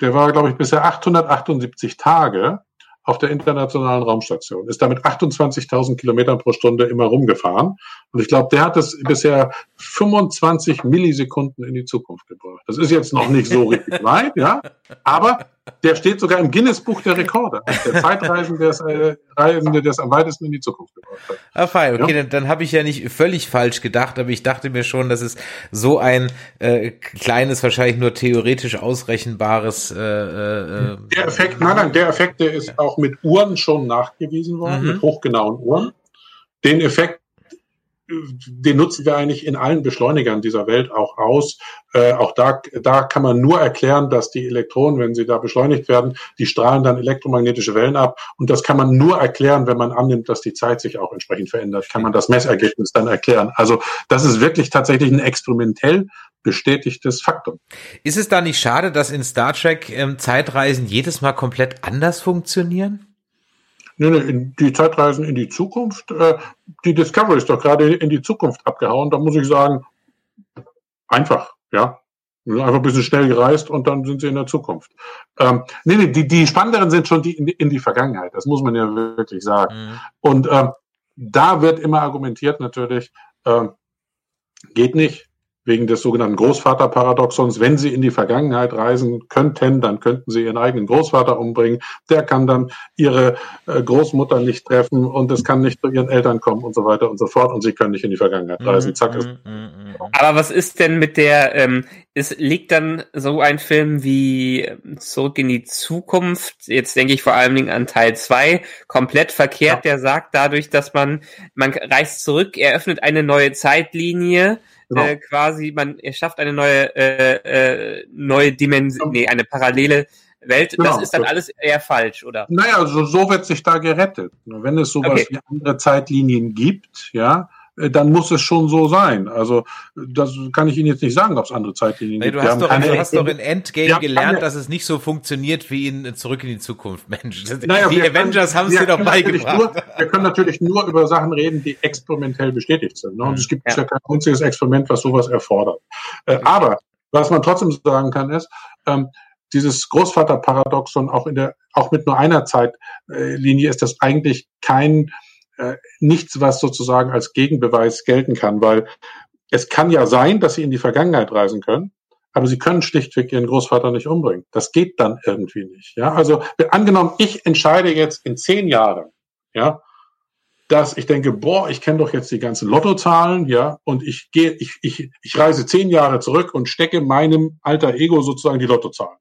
Der war, glaube ich, bisher 878 Tage auf der internationalen Raumstation, ist damit 28.000 Kilometer pro Stunde immer rumgefahren. Und ich glaube, der hat es bisher 25 Millisekunden in die Zukunft gebracht. Das ist jetzt noch nicht so [laughs] richtig weit, ja, aber der steht sogar im Guinness-Buch der Rekorde. Der Zeitreisende, der äh, Reisende, der es am weitesten in die Zukunft gebracht hat. Ah, fein. Okay, ja? dann, dann habe ich ja nicht völlig falsch gedacht, aber ich dachte mir schon, dass es so ein äh, kleines, wahrscheinlich nur theoretisch ausrechenbares. Äh, äh, der Effekt, nein, nein, der Effekt, der ist auch mit Uhren schon nachgewiesen worden, mhm. mit hochgenauen Uhren. Den Effekt den nutzen wir eigentlich in allen Beschleunigern dieser Welt auch aus. Äh, auch da, da kann man nur erklären, dass die Elektronen, wenn sie da beschleunigt werden, die strahlen dann elektromagnetische Wellen ab. Und das kann man nur erklären, wenn man annimmt, dass die Zeit sich auch entsprechend verändert. Kann man das Messergebnis dann erklären. Also das ist wirklich tatsächlich ein experimentell bestätigtes Faktum. Ist es da nicht schade, dass in Star Trek ähm, Zeitreisen jedes Mal komplett anders funktionieren? Nee, nee, die Zeitreisen in die Zukunft, äh, die Discovery ist doch gerade in die Zukunft abgehauen. Da muss ich sagen, einfach, ja. Einfach ein bisschen schnell gereist und dann sind sie in der Zukunft. Ähm, nee, nee, die, die spannenderen sind schon die in, die in die Vergangenheit. Das muss man ja wirklich sagen. Mhm. Und ähm, da wird immer argumentiert natürlich, äh, geht nicht, wegen des sogenannten Großvaterparadoxons. Wenn Sie in die Vergangenheit reisen könnten, dann könnten Sie Ihren eigenen Großvater umbringen. Der kann dann Ihre äh, Großmutter nicht treffen und es kann nicht zu Ihren Eltern kommen und so weiter und so fort und Sie können nicht in die Vergangenheit reisen. Zack. Ist mm, mm, Aber was ist denn mit der, ähm, es liegt dann so ein Film wie ähm, Zurück in die Zukunft, jetzt denke ich vor allen Dingen an Teil 2, komplett verkehrt, ja. der sagt dadurch, dass man, man reist zurück, eröffnet eine neue Zeitlinie, Genau. Äh, quasi, man schafft eine neue, äh, äh, neue Dimension, nee, eine parallele Welt. Genau. Das ist dann alles eher falsch, oder? Naja, also so wird sich da gerettet. Wenn es sowas okay. wie andere Zeitlinien gibt, ja, dann muss es schon so sein. Also das kann ich Ihnen jetzt nicht sagen, ob es andere Zeitlinien nee, gibt. Du hast, doch, du hast doch in Endgame gelernt, dass es nicht so funktioniert wie in Zurück in die Zukunft. Mensch, [laughs] naja, die Avengers haben es dir doch beigebracht. Nur, wir können natürlich nur über Sachen reden, die experimentell bestätigt sind. Ne? Und es gibt ja. ja kein einziges Experiment, was sowas erfordert. Äh, aber was man trotzdem sagen kann, ist, ähm, dieses Großvaterparadoxon auch in der, auch mit nur einer Zeitlinie ist das eigentlich kein äh, nichts, was sozusagen als Gegenbeweis gelten kann, weil es kann ja sein, dass sie in die Vergangenheit reisen können, aber sie können schlichtweg ihren Großvater nicht umbringen. Das geht dann irgendwie nicht. Ja, also angenommen, ich entscheide jetzt in zehn Jahren, ja, dass ich denke, boah, ich kenne doch jetzt die ganzen Lottozahlen, ja, und ich gehe, ich, ich, ich reise zehn Jahre zurück und stecke meinem alter Ego sozusagen die Lottozahlen.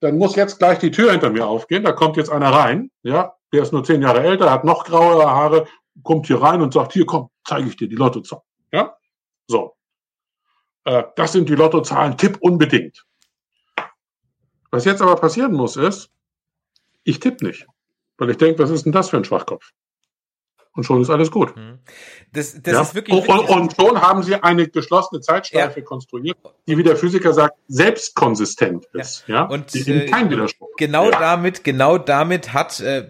Dann muss jetzt gleich die Tür hinter mir aufgehen, da kommt jetzt einer rein, ja, der ist nur zehn Jahre älter, hat noch graue Haare, kommt hier rein und sagt, hier komm, zeige ich dir die Lottozahlen, ja. So. Äh, das sind die Lottozahlen, tipp unbedingt. Was jetzt aber passieren muss, ist, ich tippe nicht. Weil ich denke, was ist denn das für ein Schwachkopf? und schon ist alles gut. Mhm. Das, das ja? ist wirklich, und, wirklich und, schon haben sie eine geschlossene Zeitschleife ja. konstruiert, die, wie der Physiker sagt, selbst konsistent ist. Ja. ja? Und äh, kein Widerspruch. Genau damit, genau damit hat äh,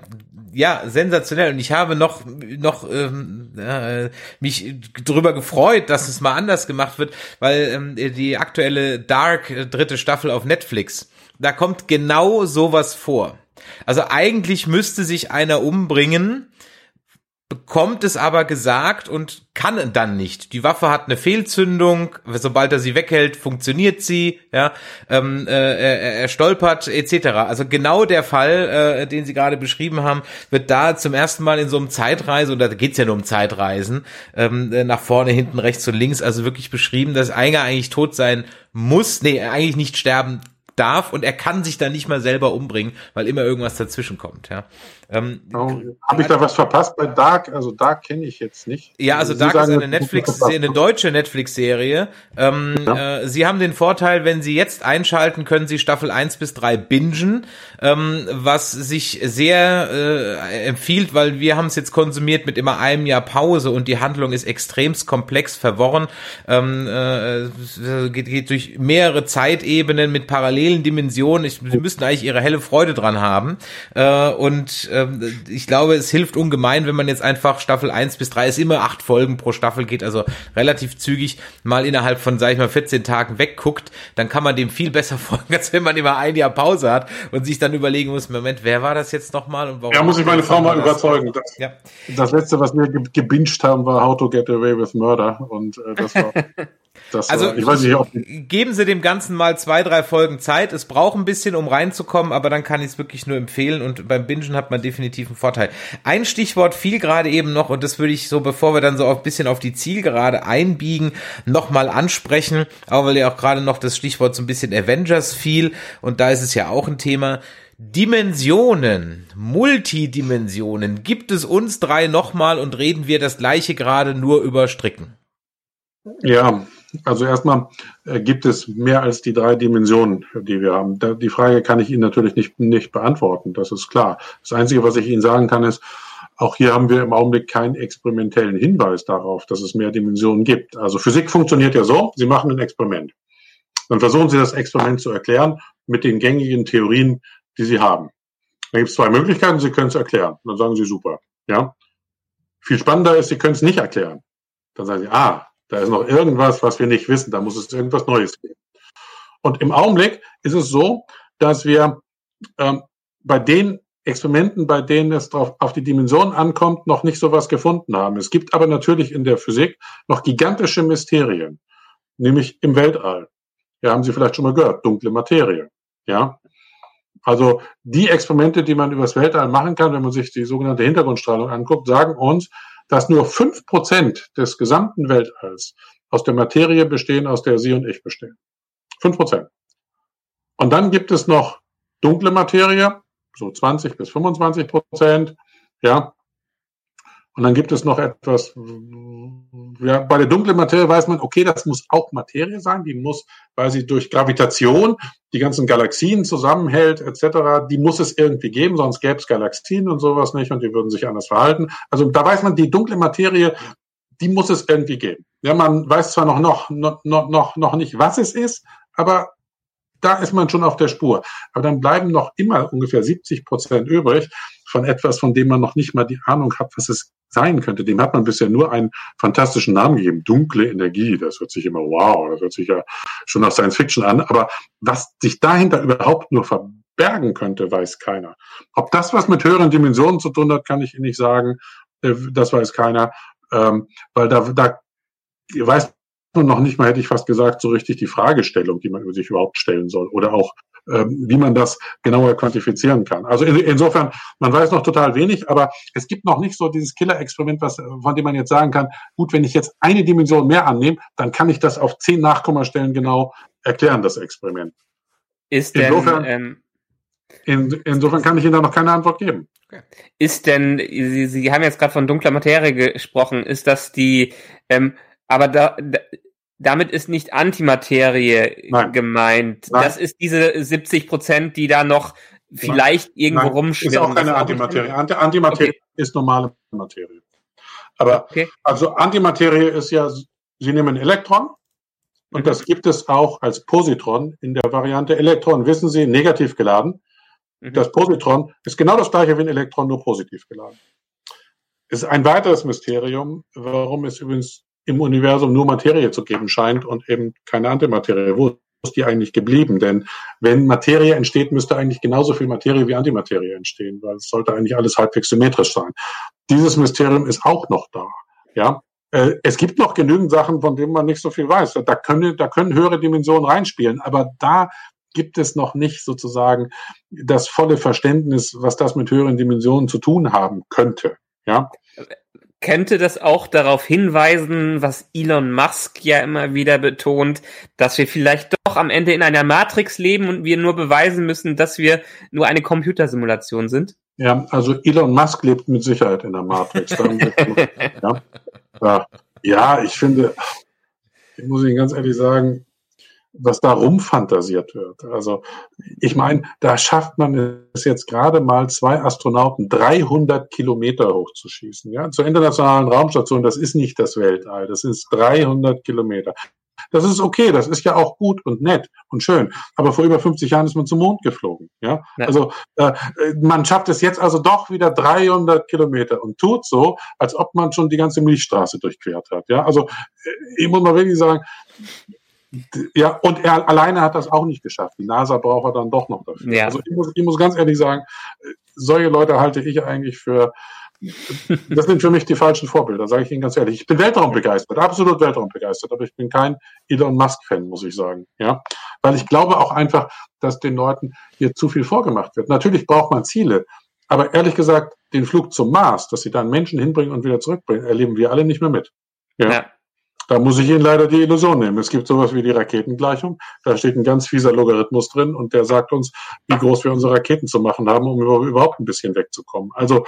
ja sensationell. Und ich habe noch noch ähm, äh, mich drüber gefreut, dass es mal anders gemacht wird, weil ähm, die aktuelle Dark äh, dritte Staffel auf Netflix, da kommt genau sowas vor. Also eigentlich müsste sich einer umbringen, bekommt es aber gesagt und kann dann nicht. Die Waffe hat eine Fehlzündung, sobald er sie weghält, funktioniert sie, ja, ähm, äh, er, er stolpert etc. Also genau der Fall, äh, den Sie gerade beschrieben haben, wird da zum ersten Mal in so einem Zeitreise, und da geht's ja nur um Zeitreisen, ähm, nach vorne, hinten, rechts und links, also wirklich beschrieben, dass Einger eigentlich tot sein muss, nee, eigentlich nicht sterben darf und er kann sich dann nicht mal selber umbringen, weil immer irgendwas dazwischen kommt, ja. Ähm, oh, Habe ich da was verpasst bei Dark? Also Dark kenne ich jetzt nicht. Ja, also, also Dark sagen, ist eine Netflix, eine deutsche Netflix-Serie. Ähm, ja. äh, Sie haben den Vorteil, wenn Sie jetzt einschalten, können Sie Staffel 1 bis 3 bingen, ähm, was sich sehr äh, empfiehlt, weil wir haben es jetzt konsumiert mit immer einem Jahr Pause und die Handlung ist extremst komplex verworren. Ähm, äh, geht, geht durch mehrere Zeitebenen mit parallelen Dimensionen. Ich, Sie müssten eigentlich Ihre helle Freude dran haben. Äh, und ähm, ich glaube, es hilft ungemein, wenn man jetzt einfach Staffel 1 bis 3 ist immer acht Folgen pro Staffel geht, also relativ zügig mal innerhalb von, sag ich mal, 14 Tagen wegguckt, dann kann man dem viel besser [laughs] folgen, als wenn man immer ein Jahr Pause hat und sich dann überlegen muss, Moment, wer war das jetzt nochmal und warum? Ja, muss ich meine Frau mal überzeugen. Das, ja. das letzte, was wir gebinged haben, war How to Get Away with Murder und äh, das war [laughs] Das, also ich weiß nicht, ob geben Sie dem Ganzen mal zwei, drei Folgen Zeit. Es braucht ein bisschen, um reinzukommen, aber dann kann ich es wirklich nur empfehlen und beim Bingen hat man definitiv einen Vorteil. Ein Stichwort fiel gerade eben noch und das würde ich so, bevor wir dann so ein bisschen auf die Zielgerade einbiegen, nochmal ansprechen, auch weil ja auch gerade noch das Stichwort so ein bisschen Avengers fiel und da ist es ja auch ein Thema. Dimensionen, Multidimensionen, gibt es uns drei nochmal und reden wir das gleiche gerade nur über Stricken? Ja, also erstmal äh, gibt es mehr als die drei Dimensionen, die wir haben. Die Frage kann ich Ihnen natürlich nicht, nicht beantworten, das ist klar. Das Einzige, was ich Ihnen sagen kann, ist, auch hier haben wir im Augenblick keinen experimentellen Hinweis darauf, dass es mehr Dimensionen gibt. Also Physik funktioniert ja so, Sie machen ein Experiment. Dann versuchen Sie das Experiment zu erklären mit den gängigen Theorien, die Sie haben. Da gibt es zwei Möglichkeiten, Sie können es erklären. Dann sagen Sie super. Ja. Viel spannender ist, Sie können es nicht erklären. Dann sagen Sie, ah, da ist noch irgendwas, was wir nicht wissen. Da muss es irgendwas Neues geben. Und im Augenblick ist es so, dass wir ähm, bei den Experimenten, bei denen es drauf, auf die Dimension ankommt, noch nicht so was gefunden haben. Es gibt aber natürlich in der Physik noch gigantische Mysterien, nämlich im Weltall. Ja, haben Sie vielleicht schon mal gehört, dunkle Materie. Ja. Also die Experimente, die man übers Weltall machen kann, wenn man sich die sogenannte Hintergrundstrahlung anguckt, sagen uns, dass nur fünf Prozent des gesamten Weltalls aus der Materie bestehen, aus der Sie und ich bestehen. Fünf Prozent. Und dann gibt es noch dunkle Materie, so 20 bis 25 Prozent, ja. Und dann gibt es noch etwas, ja, bei der dunklen Materie weiß man, okay, das muss auch Materie sein, die muss, weil sie durch Gravitation die ganzen Galaxien zusammenhält, etc., die muss es irgendwie geben, sonst gäbe es Galaxien und sowas nicht und die würden sich anders verhalten. Also da weiß man, die dunkle Materie, die muss es irgendwie geben. Ja, man weiß zwar noch, noch, noch, noch, noch nicht, was es ist, aber da ist man schon auf der Spur. Aber dann bleiben noch immer ungefähr 70 Prozent übrig von etwas, von dem man noch nicht mal die Ahnung hat, was es sein könnte. Dem hat man bisher nur einen fantastischen Namen gegeben. Dunkle Energie. Das hört sich immer wow. Das hört sich ja schon nach Science Fiction an. Aber was sich dahinter überhaupt nur bergen könnte, weiß keiner. Ob das was mit höheren Dimensionen zu tun hat, kann ich Ihnen nicht sagen. Äh, das weiß keiner, ähm, weil da, da weiß man noch nicht mal, hätte ich fast gesagt, so richtig die Fragestellung, die man sich überhaupt stellen soll oder auch wie man das genauer quantifizieren kann. Also in, insofern, man weiß noch total wenig, aber es gibt noch nicht so dieses Killer-Experiment, was, von dem man jetzt sagen kann, gut, wenn ich jetzt eine Dimension mehr annehme, dann kann ich das auf zehn Nachkommastellen genau erklären, das Experiment. Ist denn, insofern, ähm, in, insofern kann ich Ihnen da noch keine Antwort geben. Ist denn, Sie, Sie haben jetzt gerade von dunkler Materie gesprochen, ist das die, ähm, aber da, da damit ist nicht Antimaterie Nein. gemeint. Nein. Das ist diese 70 Prozent, die da noch vielleicht Nein. irgendwo rumschwirren. Ist auch keine Antimaterie. Anti Antimaterie okay. ist normale Materie. Aber okay. also Antimaterie ist ja, Sie nehmen ein Elektron und mhm. das gibt es auch als Positron in der Variante Elektron, wissen Sie, negativ geladen. Mhm. Das Positron ist genau das gleiche wie ein Elektron, nur positiv geladen. Ist ein weiteres Mysterium, warum es übrigens im Universum nur Materie zu geben scheint und eben keine Antimaterie. Wo ist die eigentlich geblieben? Denn wenn Materie entsteht, müsste eigentlich genauso viel Materie wie Antimaterie entstehen, weil es sollte eigentlich alles halbwegs symmetrisch sein. Dieses Mysterium ist auch noch da. Ja, äh, es gibt noch genügend Sachen, von denen man nicht so viel weiß. Da können, da können höhere Dimensionen reinspielen, aber da gibt es noch nicht sozusagen das volle Verständnis, was das mit höheren Dimensionen zu tun haben könnte. Ja könnte das auch darauf hinweisen, was Elon Musk ja immer wieder betont, dass wir vielleicht doch am Ende in einer Matrix leben und wir nur beweisen müssen, dass wir nur eine Computersimulation sind? Ja, also Elon Musk lebt mit Sicherheit in der Matrix. [laughs] ja. ja, ich finde, ich muss Ihnen ganz ehrlich sagen, was da rumfantasiert wird. Also ich meine, da schafft man es jetzt gerade mal zwei Astronauten 300 Kilometer hochzuschießen, ja, zur internationalen Raumstation. Das ist nicht das Weltall, das ist 300 Kilometer. Das ist okay, das ist ja auch gut und nett und schön. Aber vor über 50 Jahren ist man zum Mond geflogen. Ja, ja. also äh, man schafft es jetzt also doch wieder 300 Kilometer und tut so, als ob man schon die ganze Milchstraße durchquert hat. Ja, also äh, ich muss mal wirklich sagen, ja, und er alleine hat das auch nicht geschafft. Die NASA braucht er dann doch noch dafür. Ja. Also ich muss, ich muss ganz ehrlich sagen, solche Leute halte ich eigentlich für, das sind für mich die falschen Vorbilder, sage ich Ihnen ganz ehrlich. Ich bin Weltraumbegeistert, absolut Weltraumbegeistert, aber ich bin kein Elon Musk-Fan, muss ich sagen. Ja, weil ich glaube auch einfach, dass den Leuten hier zu viel vorgemacht wird. Natürlich braucht man Ziele, aber ehrlich gesagt, den Flug zum Mars, dass sie dann Menschen hinbringen und wieder zurückbringen, erleben wir alle nicht mehr mit. Ja. ja. Da muss ich Ihnen leider die Illusion nehmen. Es gibt sowas wie die Raketengleichung. Da steht ein ganz fieser Logarithmus drin und der sagt uns, wie groß wir unsere Raketen zu machen haben, um überhaupt ein bisschen wegzukommen. Also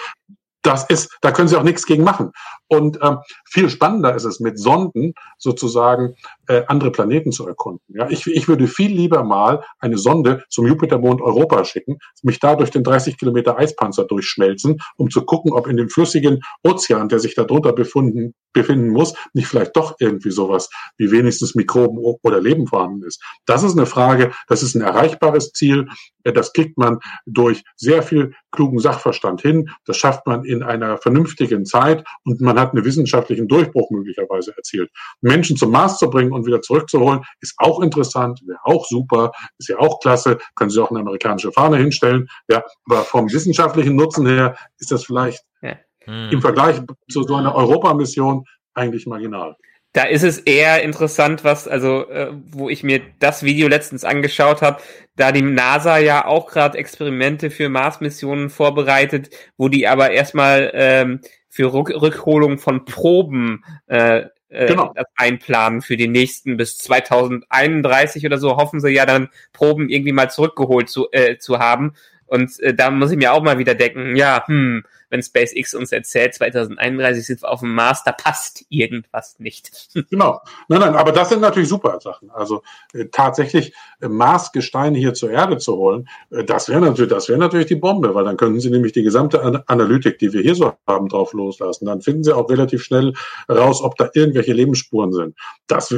das ist, da können sie auch nichts gegen machen. Und ähm, viel spannender ist es, mit Sonden sozusagen äh, andere Planeten zu erkunden. Ja, ich, ich würde viel lieber mal eine Sonde zum Jupitermond Europa schicken, mich da durch den 30 Kilometer Eispanzer durchschmelzen, um zu gucken, ob in dem flüssigen Ozean, der sich darunter befunden, befinden muss, nicht vielleicht doch irgendwie sowas wie wenigstens Mikroben oder Leben vorhanden ist. Das ist eine Frage, das ist ein erreichbares Ziel. Äh, das kriegt man durch sehr viel klugen Sachverstand hin. Das schafft man in einer vernünftigen Zeit und man hat einen wissenschaftlichen Durchbruch möglicherweise erzielt. Menschen zum Mars zu bringen und wieder zurückzuholen, ist auch interessant, wäre auch super, ist ja auch klasse, können Sie auch eine amerikanische Fahne hinstellen. Ja, aber vom wissenschaftlichen Nutzen her ist das vielleicht ja. hm. im Vergleich zu so einer Europamission eigentlich marginal. Da ist es eher interessant, was, also, äh, wo ich mir das Video letztens angeschaut habe, da die NASA ja auch gerade Experimente für Mars-Missionen vorbereitet, wo die aber erstmal ähm, für Rück Rückholung von Proben äh, äh, genau. einplanen für die nächsten bis 2031 oder so hoffen sie ja dann Proben irgendwie mal zurückgeholt zu, äh, zu haben. Und äh, da muss ich mir auch mal wieder denken, ja, hm, wenn SpaceX uns erzählt, 2031 sind wir auf dem Mars, da passt irgendwas nicht. [laughs] Genau. Nein, nein, aber das sind natürlich super Sachen. Also äh, tatsächlich äh, Marsgesteine hier zur Erde zu holen, äh, das wäre natürlich, das wäre natürlich die Bombe, weil dann könnten Sie nämlich die gesamte An Analytik, die wir hier so haben, drauf loslassen. Dann finden Sie auch relativ schnell raus, ob da irgendwelche Lebensspuren sind. Das,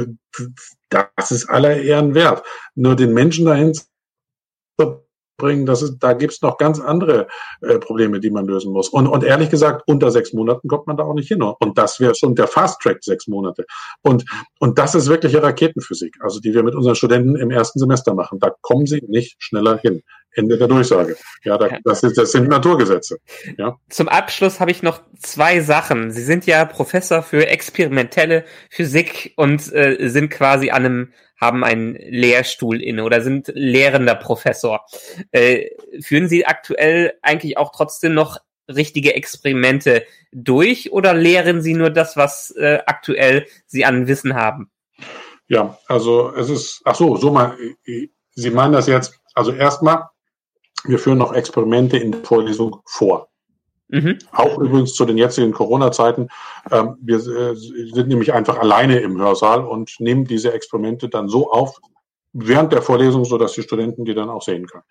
das ist aller Ehren wert. Nur den Menschen dahin bringen, das ist, da gibt's noch ganz andere äh, Probleme, die man lösen muss. Und, und ehrlich gesagt, unter sechs Monaten kommt man da auch nicht hin. Und das wäre schon der Fast Track sechs Monate. Und, und das ist wirkliche Raketenphysik, also die wir mit unseren Studenten im ersten Semester machen. Da kommen sie nicht schneller hin. Ende der Durchsage. Ja, da, das, ist, das sind Naturgesetze. Ja. Zum Abschluss habe ich noch zwei Sachen. Sie sind ja Professor für experimentelle Physik und äh, sind quasi an einem haben einen Lehrstuhl inne oder sind lehrender Professor. Äh, führen Sie aktuell eigentlich auch trotzdem noch richtige Experimente durch oder lehren Sie nur das, was äh, aktuell Sie an Wissen haben? Ja, also es ist, ach so, so mal, Sie meinen das jetzt, also erstmal, wir führen noch Experimente in der Vorlesung vor. Mhm. Auch übrigens zu den jetzigen Corona-Zeiten. Ähm, wir äh, sind nämlich einfach alleine im Hörsaal und nehmen diese Experimente dann so auf während der Vorlesung, so dass die Studenten die dann auch sehen können.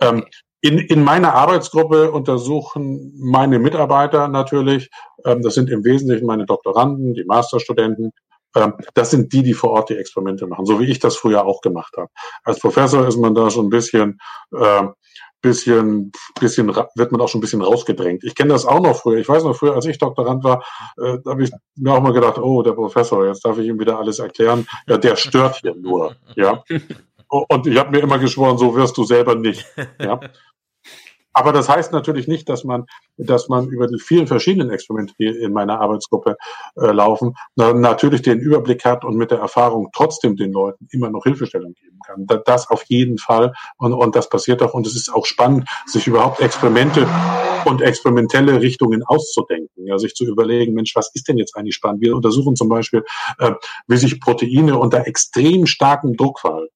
Ähm, in, in meiner Arbeitsgruppe untersuchen meine Mitarbeiter natürlich, ähm, das sind im Wesentlichen meine Doktoranden, die Masterstudenten, ähm, das sind die, die vor Ort die Experimente machen, so wie ich das früher auch gemacht habe. Als Professor ist man da schon ein bisschen äh, bisschen, bisschen wird man auch schon ein bisschen rausgedrängt. Ich kenne das auch noch früher. Ich weiß noch früher, als ich Doktorand war, äh, da habe ich mir auch mal gedacht, oh, der Professor, jetzt darf ich ihm wieder alles erklären. Ja, der stört hier nur. Ja. [laughs] Und ich habe mir immer geschworen, so wirst du selber nicht. Ja. Aber das heißt natürlich nicht, dass man, dass man über die vielen verschiedenen Experimente, die in meiner Arbeitsgruppe äh, laufen, na, natürlich den Überblick hat und mit der Erfahrung trotzdem den Leuten immer noch Hilfestellung geben kann. Da, das auf jeden Fall. Und, und das passiert auch. Und es ist auch spannend, sich überhaupt Experimente und experimentelle Richtungen auszudenken. Ja, sich zu überlegen, Mensch, was ist denn jetzt eigentlich spannend? Wir untersuchen zum Beispiel, äh, wie sich Proteine unter extrem starkem Druck verhalten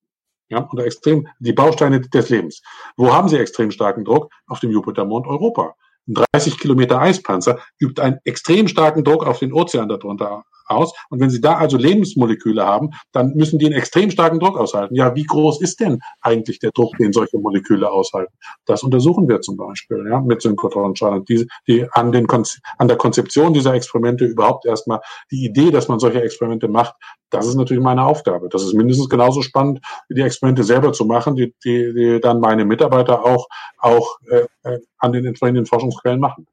ja, oder extrem, die Bausteine des Lebens. Wo haben sie extrem starken Druck? Auf dem Jupitermond Europa. Ein 30 Kilometer Eispanzer übt einen extrem starken Druck auf den Ozean darunter aus. Und wenn Sie da also Lebensmoleküle haben, dann müssen die einen extrem starken Druck aushalten. Ja, wie groß ist denn eigentlich der Druck, den solche Moleküle aushalten? Das untersuchen wir zum Beispiel ja, mit Synchrotronstrahlern, die, die an, den an der Konzeption dieser Experimente überhaupt erstmal die Idee, dass man solche Experimente macht, das ist natürlich meine Aufgabe. Das ist mindestens genauso spannend, wie die Experimente selber zu machen, die, die, die dann meine Mitarbeiter auch, auch äh, äh an den entsprechenden Forschungsquellen machen.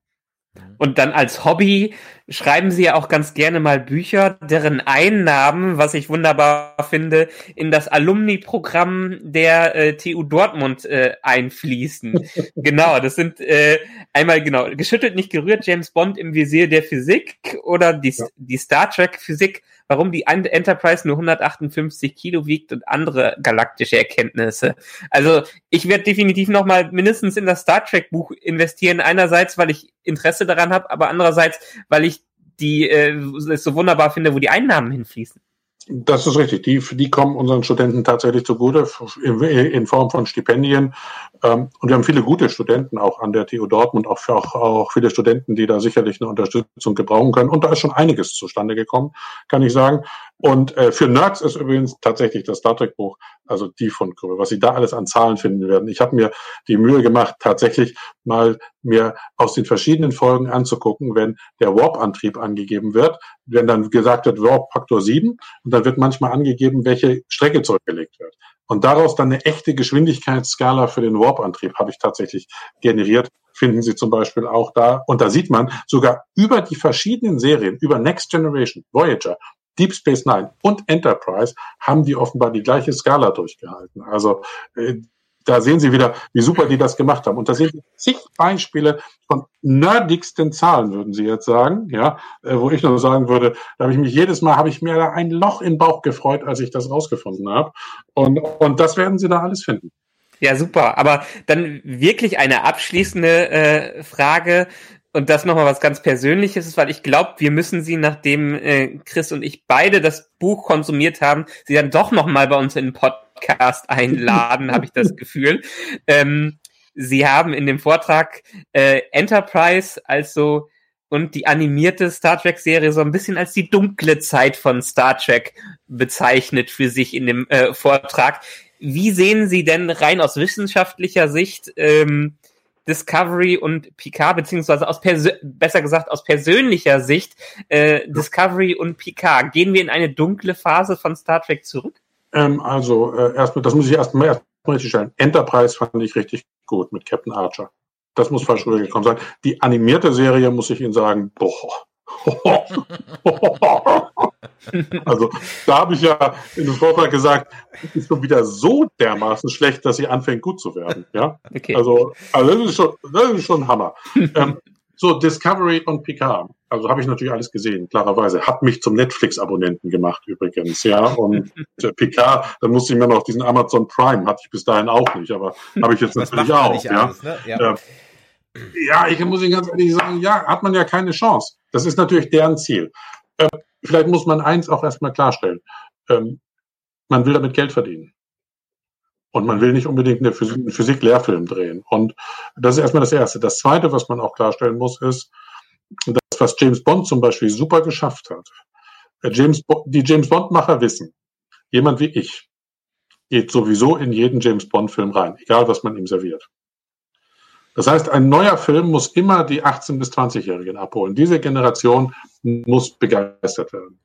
Und dann als Hobby schreiben sie ja auch ganz gerne mal Bücher, deren Einnahmen, was ich wunderbar finde, in das Alumni-Programm der äh, TU Dortmund äh, einfließen. [laughs] genau, das sind äh, einmal genau geschüttelt, nicht gerührt, James Bond im Visier der Physik oder die, ja. die Star Trek Physik warum die Enterprise nur 158 Kilo wiegt und andere galaktische Erkenntnisse. Also ich werde definitiv nochmal mindestens in das Star Trek Buch investieren. Einerseits, weil ich Interesse daran habe, aber andererseits, weil ich die äh, es so wunderbar finde, wo die Einnahmen hinfließen. Das ist richtig. Die, die kommen unseren Studenten tatsächlich zugute in Form von Stipendien. Ähm, und wir haben viele gute Studenten auch an der TU Dortmund, auch, auch, auch viele Studenten, die da sicherlich eine Unterstützung gebrauchen können. Und da ist schon einiges zustande gekommen, kann ich sagen. Und äh, für Nerds ist übrigens tatsächlich das Star Trek Buch, also die Krüger, was Sie da alles an Zahlen finden werden. Ich habe mir die Mühe gemacht, tatsächlich mal mir aus den verschiedenen Folgen anzugucken, wenn der Warp-Antrieb angegeben wird, wenn dann gesagt wird Warp-Faktor 7 und dann wird manchmal angegeben, welche Strecke zurückgelegt wird. Und daraus dann eine echte Geschwindigkeitsskala für den Warp-Antrieb habe ich tatsächlich generiert finden Sie zum Beispiel auch da. Und da sieht man sogar über die verschiedenen Serien, über Next Generation, Voyager, Deep Space Nine und Enterprise haben die offenbar die gleiche Skala durchgehalten. Also äh, da sehen Sie wieder, wie super die das gemacht haben. Und da sehen Sie zig Beispiele von nerdigsten Zahlen, würden Sie jetzt sagen, ja, äh, wo ich nur sagen würde, da habe ich mich jedes Mal, habe ich mir da ein Loch im Bauch gefreut, als ich das rausgefunden habe. Und, und das werden Sie da alles finden. Ja, super. Aber dann wirklich eine abschließende äh, Frage und das nochmal was ganz Persönliches ist, weil ich glaube, wir müssen sie, nachdem äh, Chris und ich beide das Buch konsumiert haben, sie dann doch nochmal bei uns in den Podcast [laughs] einladen, habe ich das Gefühl. Ähm, sie haben in dem Vortrag äh, Enterprise also und die animierte Star Trek Serie so ein bisschen als die dunkle Zeit von Star Trek bezeichnet für sich in dem äh, Vortrag. Wie sehen Sie denn rein aus wissenschaftlicher Sicht ähm, Discovery und Picard, beziehungsweise aus besser gesagt aus persönlicher Sicht äh, Discovery und Picard. Gehen wir in eine dunkle Phase von Star Trek zurück? Ähm, also äh, erstmal, das muss ich erstmal erst richtig stellen. Enterprise fand ich richtig gut mit Captain Archer. Das muss falsch rübergekommen sein. Die animierte Serie muss ich Ihnen sagen, boah. [laughs] [laughs] [laughs] also da habe ich ja in dem Vortrag gesagt, ist schon wieder so dermaßen schlecht, dass sie anfängt gut zu werden. Ja, okay. also, also das ist schon, das ist schon Hammer. [laughs] ähm, so Discovery und Picard. Also habe ich natürlich alles gesehen, klarerweise. Hat mich zum Netflix-Abonnenten gemacht übrigens, ja. Und äh, Picard, dann musste ich mir noch diesen Amazon Prime, hatte ich bis dahin auch nicht, aber habe ich jetzt natürlich auch. Ja. Alles, ne? ja. Äh, ja, ich muss Ihnen ganz ehrlich sagen, ja, hat man ja keine Chance. Das ist natürlich deren Ziel. Äh, vielleicht muss man eins auch erstmal klarstellen. Ähm, man will damit Geld verdienen. Und man will nicht unbedingt einen Physik-Lehrfilm drehen. Und das ist erstmal das Erste. Das Zweite, was man auch klarstellen muss, ist, das, was James Bond zum Beispiel super geschafft hat. Äh, James die James Bond-Macher wissen, jemand wie ich geht sowieso in jeden James Bond-Film rein, egal was man ihm serviert. Das heißt, ein neuer Film muss immer die 18- bis 20-Jährigen abholen. Diese Generation muss begeistert werden.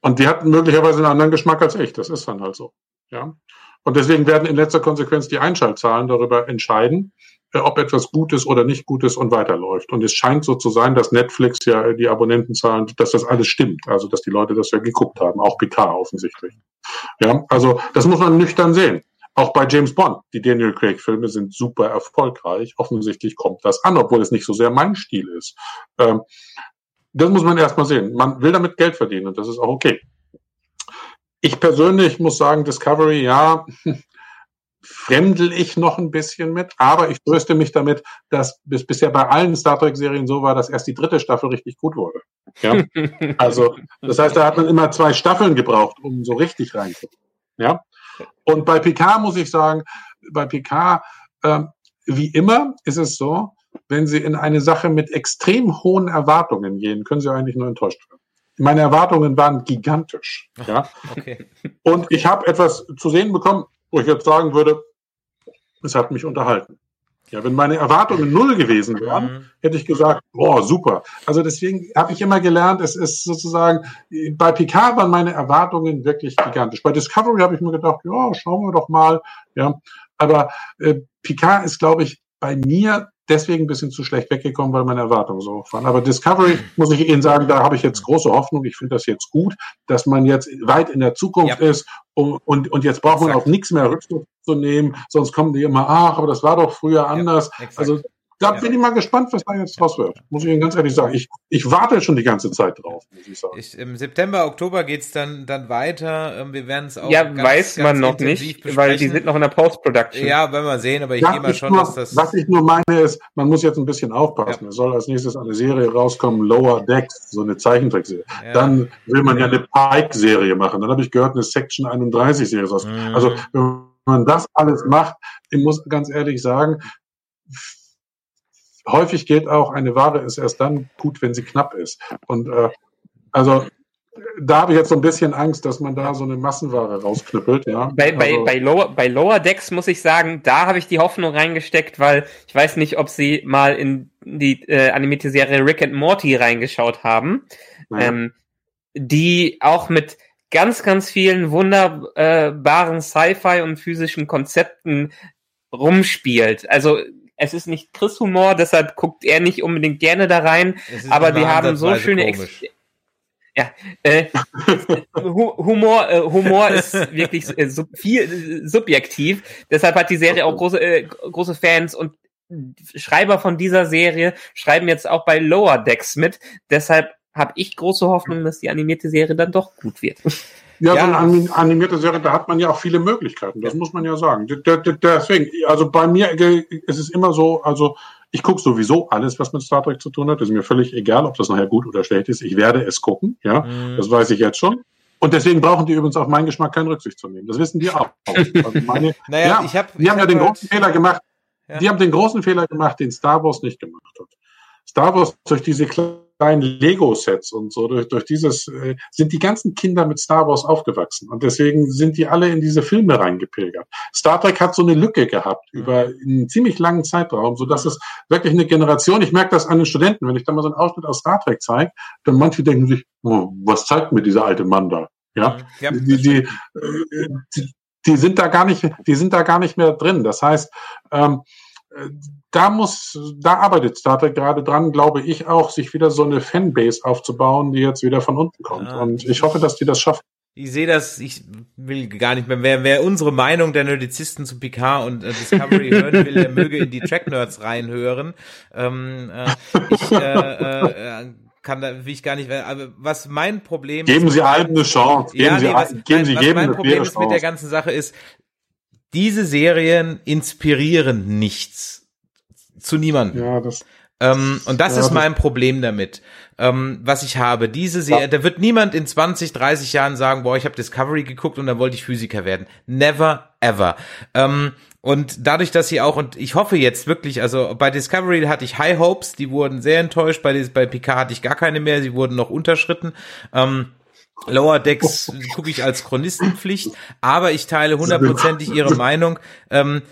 Und die hatten möglicherweise einen anderen Geschmack als ich. Das ist dann halt so. Ja. Und deswegen werden in letzter Konsequenz die Einschaltzahlen darüber entscheiden, äh, ob etwas gut ist oder nicht gut ist und weiterläuft. Und es scheint so zu sein, dass Netflix ja die Abonnentenzahlen, dass das alles stimmt. Also, dass die Leute das ja geguckt haben. Auch PK offensichtlich. Ja. Also, das muss man nüchtern sehen. Auch bei James Bond, die Daniel Craig-Filme sind super erfolgreich. Offensichtlich kommt das an, obwohl es nicht so sehr mein Stil ist. Ähm, das muss man erstmal sehen. Man will damit Geld verdienen und das ist auch okay. Ich persönlich muss sagen, Discovery, ja, [laughs] fremdel ich noch ein bisschen mit, aber ich tröste mich damit, dass bis bisher bei allen Star Trek-Serien so war, dass erst die dritte Staffel richtig gut wurde. Ja? [laughs] Also, das heißt, da hat man immer zwei Staffeln gebraucht, um so richtig reinzukommen. Ja? Und bei PK muss ich sagen, bei PK, äh, wie immer ist es so, wenn Sie in eine Sache mit extrem hohen Erwartungen gehen, können Sie eigentlich nur enttäuscht werden. Meine Erwartungen waren gigantisch. Ja? Okay. [laughs] Und ich habe etwas zu sehen bekommen, wo ich jetzt sagen würde, es hat mich unterhalten. Ja, wenn meine Erwartungen null gewesen wären, mhm. hätte ich gesagt, boah, super. Also deswegen habe ich immer gelernt, es ist sozusagen, bei Picard waren meine Erwartungen wirklich gigantisch. Bei Discovery habe ich mir gedacht, ja, schauen wir doch mal. Ja, aber äh, Picard ist, glaube ich, bei mir deswegen ein bisschen zu schlecht weggekommen, weil meine Erwartungen so hoch waren. Aber Discovery, muss ich Ihnen sagen, da habe ich jetzt große Hoffnung. Ich finde das jetzt gut, dass man jetzt weit in der Zukunft ja. ist und, und, und jetzt braucht man auf nichts mehr Rückzug zu nehmen, sonst kommen die immer, ach, aber das war doch früher anders. Ja, also da ja. bin ich mal gespannt, was da jetzt draus wird. Muss ich Ihnen ganz ehrlich sagen. Ich, ich warte schon die ganze Zeit drauf, muss ich sagen. Ich, Im September, Oktober geht's dann, dann weiter. Ähm, wir werden es auch. Ja, ganz, weiß man noch nicht, besprechen. weil die sind noch in der Post-Production. Ja, werden wir sehen, aber ich gehe mal schon, nur, dass das. Was ich nur meine ist, man muss jetzt ein bisschen aufpassen. Ja. Es soll als nächstes eine Serie rauskommen, Lower Decks, so eine Zeichentrickserie. Ja. Dann will man ja eine Pike-Serie machen. Dann habe ich gehört, eine Section 31-Serie raus. Mhm. Also, wenn man das alles macht, ich muss ganz ehrlich sagen, häufig gilt auch, eine Ware ist erst dann gut, wenn sie knapp ist. Und äh, also da habe ich jetzt so ein bisschen Angst, dass man da so eine Massenware rausknüppelt. Ja. Bei, bei, also, bei, Lower, bei Lower Decks muss ich sagen, da habe ich die Hoffnung reingesteckt, weil ich weiß nicht, ob Sie mal in die äh, animierte Serie Rick and Morty reingeschaut haben, ja. ähm, die auch mit ganz, ganz vielen wunderbaren Sci-Fi und physischen Konzepten rumspielt. Also es ist nicht Chris Humor, deshalb guckt er nicht unbedingt gerne da rein, aber die haben so schöne Ex ja, äh, Humor, äh, Humor ist wirklich äh, sub viel äh, subjektiv. Deshalb hat die Serie auch große, äh, große Fans und Schreiber von dieser Serie schreiben jetzt auch bei Lower Decks mit. Deshalb habe ich große Hoffnung, dass die animierte Serie dann doch gut wird. Ja, ja, so eine animierte Serie, da hat man ja auch viele Möglichkeiten, das ja. muss man ja sagen. Deswegen, also bei mir ist es immer so, also ich gucke sowieso alles, was mit Star Trek zu tun hat. Ist mir völlig egal, ob das nachher gut oder schlecht ist. Ich werde es gucken, ja, mhm. das weiß ich jetzt schon. Und deswegen brauchen die übrigens auf meinen Geschmack keine Rücksicht zu nehmen. Das wissen die auch. [laughs] Also meine, naja, ja, ich hab, die haben ja den großen Fehler gemacht. Ja. Die haben den großen Fehler gemacht, den Star Wars nicht gemacht hat. Star Wars durch diese kleinen Lego-Sets und so, durch, durch dieses, äh, sind die ganzen Kinder mit Star Wars aufgewachsen. Und deswegen sind die alle in diese Filme reingepilgert. Star Trek hat so eine Lücke gehabt über einen ziemlich langen Zeitraum, so dass es wirklich eine Generation, ich merke das an den Studenten, wenn ich da mal so einen Ausschnitt aus Star Trek zeige, dann manche denken sich, oh, was zeigt mir dieser alte Mann da? Ja, Ja, die, die, äh, die, die sind da gar nicht, die sind da gar nicht mehr drin. Das heißt, ähm, äh, da muss, da arbeitet Star Trek gerade dran, glaube ich auch, sich wieder so eine Fanbase aufzubauen, die jetzt wieder von unten kommt. Ja. Und ich hoffe, dass die das schaffen. Ich sehe das, ich will gar nicht mehr. Wer, wer unsere Meinung der Nerdizisten zu Picard und äh, Discovery hören will, der möge in die Track Nerds reinhören. Ähm, äh, ich äh, äh, äh, kann da will ich gar nicht. Aber was mein Problem Geben ist, Sie allen eine Chance. Geben ja, Sie, nee, was, geben nein, Sie was jedem mein eine Problem ist mit der ganzen Sache ist, diese Serien inspirieren nichts zu niemandem. Ja, das, Ähm, und das Ja, ist mein Problem damit, ähm, was ich habe. Diese Serie, da wird niemand in 20, 30 Jahren sagen, boah, ich habe Discovery geguckt und dann wollte ich Physiker werden. Never, ever. Ähm, und dadurch, dass sie auch, und ich hoffe jetzt wirklich, also bei Discovery hatte ich High Hopes, die wurden sehr enttäuscht, bei, bei Picard hatte ich gar keine mehr, sie wurden noch unterschritten. Ähm, Lower Decks [laughs] gucke ich als Chronistenpflicht, aber ich teile hundertprozentig Ihre Meinung. Ähm,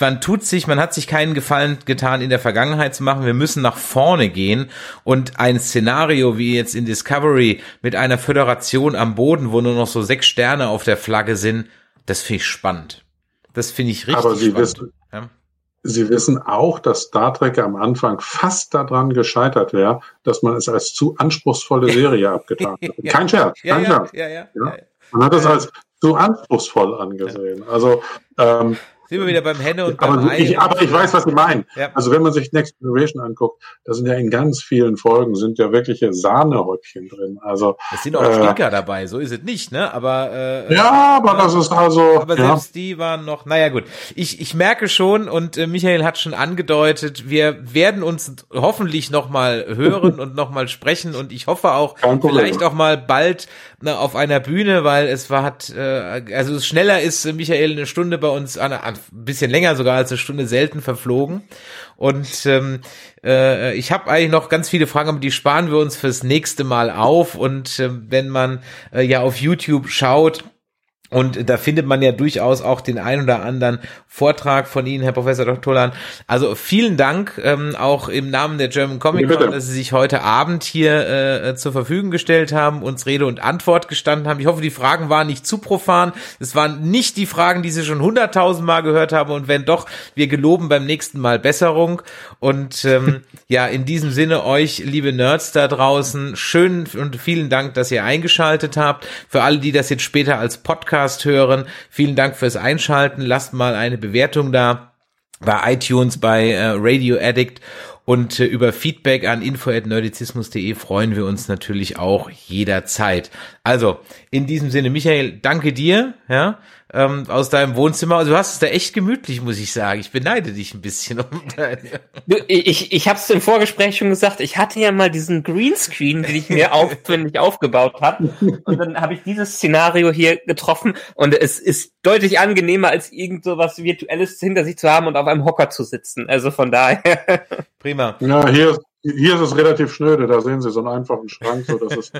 man tut sich, man hat sich keinen Gefallen getan, in der Vergangenheit zu machen. Wir müssen nach vorne gehen und ein Szenario wie jetzt in Discovery mit einer Föderation am Boden, wo nur noch so sechs Sterne auf der Flagge sind, das finde ich spannend. Das finde ich richtig Aber Sie spannend. wissen- ja. Sie wissen auch, dass Star Trek am Anfang fast daran gescheitert wäre, dass man es als zu anspruchsvolle Serie abgetan hat. [laughs] Ja. Kein Scherz, kein ja, Scherz. ja. Man hat es als zu anspruchsvoll angesehen. Also, ähm, Sind wir wieder beim Henne und aber, beim Ei. ich, aber ich weiß, was Sie meinen. Ja. Also wenn man sich Next Generation anguckt, da sind ja in ganz vielen Folgen sind ja wirkliche Sahnehäubchen drin. Also Es sind auch äh, Stinker dabei, so ist es nicht, ne? Aber äh, ja, aber das ist also Aber ja, selbst die waren noch, naja gut. Ich, ich merke schon und äh, Michael hat schon angedeutet, wir werden uns hoffentlich nochmal hören [laughs] und nochmal sprechen und ich hoffe auch vielleicht auch mal bald ne, auf einer Bühne, weil es war, hat, äh, also schneller ist äh, Michael eine Stunde bei uns, an, an, ein bisschen länger sogar als eine Stunde selten verflogen. Und ähm, äh, ich habe eigentlich noch ganz viele Fragen, aber die sparen wir uns fürs nächste Mal auf. Und äh, wenn man äh, ja auf YouTube schaut, und da findet man ja durchaus auch den ein oder anderen Vortrag von Ihnen, Herr Professor Dr. Tolan. Also vielen Dank ähm, auch im Namen der German Comic Con, dass Sie sich heute Abend hier äh, zur Verfügung gestellt haben, uns Rede und Antwort gestanden haben. Ich hoffe, die Fragen waren nicht zu profan. Es waren nicht die Fragen, die Sie schon hunderttausendmal gehört haben. Und wenn doch, wir geloben beim nächsten Mal Besserung. Und ähm, [laughs] ja, in diesem Sinne euch, liebe Nerds da draußen, schön und vielen Dank, dass ihr eingeschaltet habt. Für alle, die das jetzt später als Podcast hören, vielen Dank fürs Einschalten. Lasst mal eine Bewertung da bei iTunes, bei äh, Radio Addict und äh, über Feedback an info@nerdizismus.de freuen wir uns natürlich auch jederzeit. Also, in diesem Sinne Michael, danke dir, ja, ähm, aus deinem Wohnzimmer. Also, du hast es da echt gemütlich, muss ich sagen. Ich beneide dich ein bisschen um [laughs] deine Du, ich, ich habe es im Vorgespräch schon gesagt, ich hatte ja mal diesen Greenscreen, den ich mir aufwendig [laughs] aufgebaut habe. Und dann habe ich dieses Szenario hier getroffen und es ist deutlich angenehmer, als irgend so was Virtuelles hinter sich zu haben und auf einem Hocker zu sitzen. Also von daher. [laughs] Prima. ja hier, ist- hier ist es relativ schnöde. Da sehen Sie so einen einfachen Schrank. So, das ist,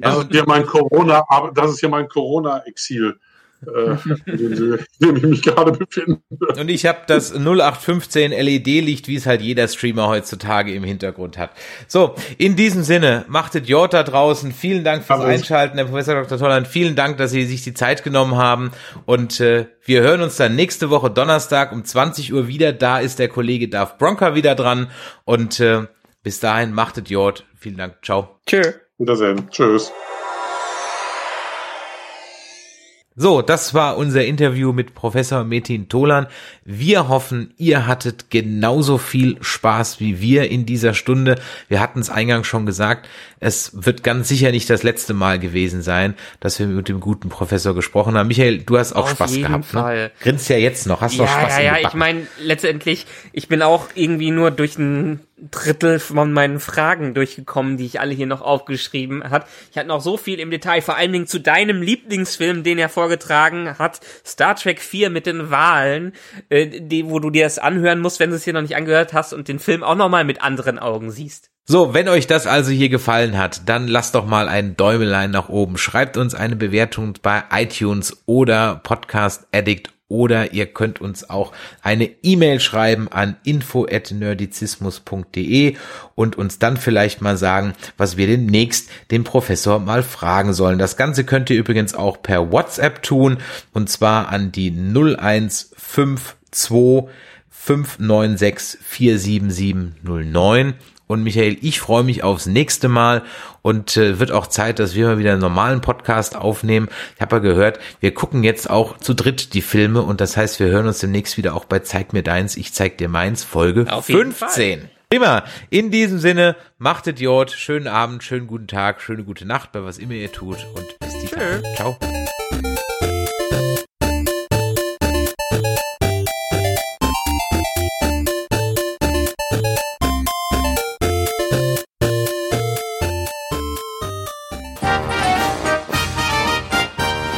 das ist hier mein Corona, aber das ist hier mein Corona-Exil, äh, in dem ich mich gerade befinde. Und ich habe das 0815 LED-Licht, wie es halt jeder Streamer heutzutage im Hintergrund hat. So, in diesem Sinne, machtet Jord da draußen. Vielen Dank fürs Alles. Einschalten, Herr Professor Dr. Tolland. Vielen Dank, dass Sie sich die Zeit genommen haben. Und äh, wir hören uns dann nächste Woche Donnerstag um 20 Uhr wieder. Da ist der Kollege Darth Bronca wieder dran. Und äh, bis dahin, machtet Jord. Vielen Dank. Ciao. Tschö. Wiedersehen. Tschüss. So, das war unser Interview mit Professor Metin Tolan. Wir hoffen, ihr hattet genauso viel Spaß wie wir in dieser Stunde. Wir hatten es eingangs schon gesagt, es wird ganz sicher nicht das letzte Mal gewesen sein, dass wir mit dem guten Professor gesprochen haben. Michael, du hast auch Auf Spaß jeden gehabt. Fall. Ne? Grinst ja jetzt noch, hast noch Ja, Spaß ja, ja, ich meine, letztendlich, ich bin auch irgendwie nur durch ein Drittel von meinen Fragen durchgekommen, die ich alle hier noch aufgeschrieben hat. Ich hatte noch so viel im Detail, vor allen Dingen zu deinem Lieblingsfilm, den er vorgetragen hat, Star Trek 4 mit den Wahlen, äh, die, wo du dir das anhören musst, wenn du es hier noch nicht angehört hast und den Film auch nochmal mit anderen Augen siehst. So, wenn euch das also hier gefallen hat, dann lasst doch mal ein Däumelein nach oben. Schreibt uns eine Bewertung bei iTunes oder Podcast Addict oder ihr könnt uns auch eine E-Mail schreiben an info@nerdizismus.de und uns dann vielleicht mal sagen, was wir demnächst den Professor mal fragen sollen. Das Ganze könnt ihr übrigens auch per WhatsApp tun und zwar an die 0152 596 47709 und Michael, ich freue mich aufs nächste Mal und äh, wird auch Zeit, dass wir mal wieder einen normalen Podcast aufnehmen. Ich habe ja gehört, wir gucken jetzt auch zu dritt die Filme und das heißt, wir hören uns demnächst wieder auch bei Zeig mir deins, ich zeig dir meins, Folge Auf 15. Prima. In diesem Sinne, macht Idiot, schönen Abend, schönen guten Tag, schöne gute Nacht bei was immer ihr tut und bis die. Ciao.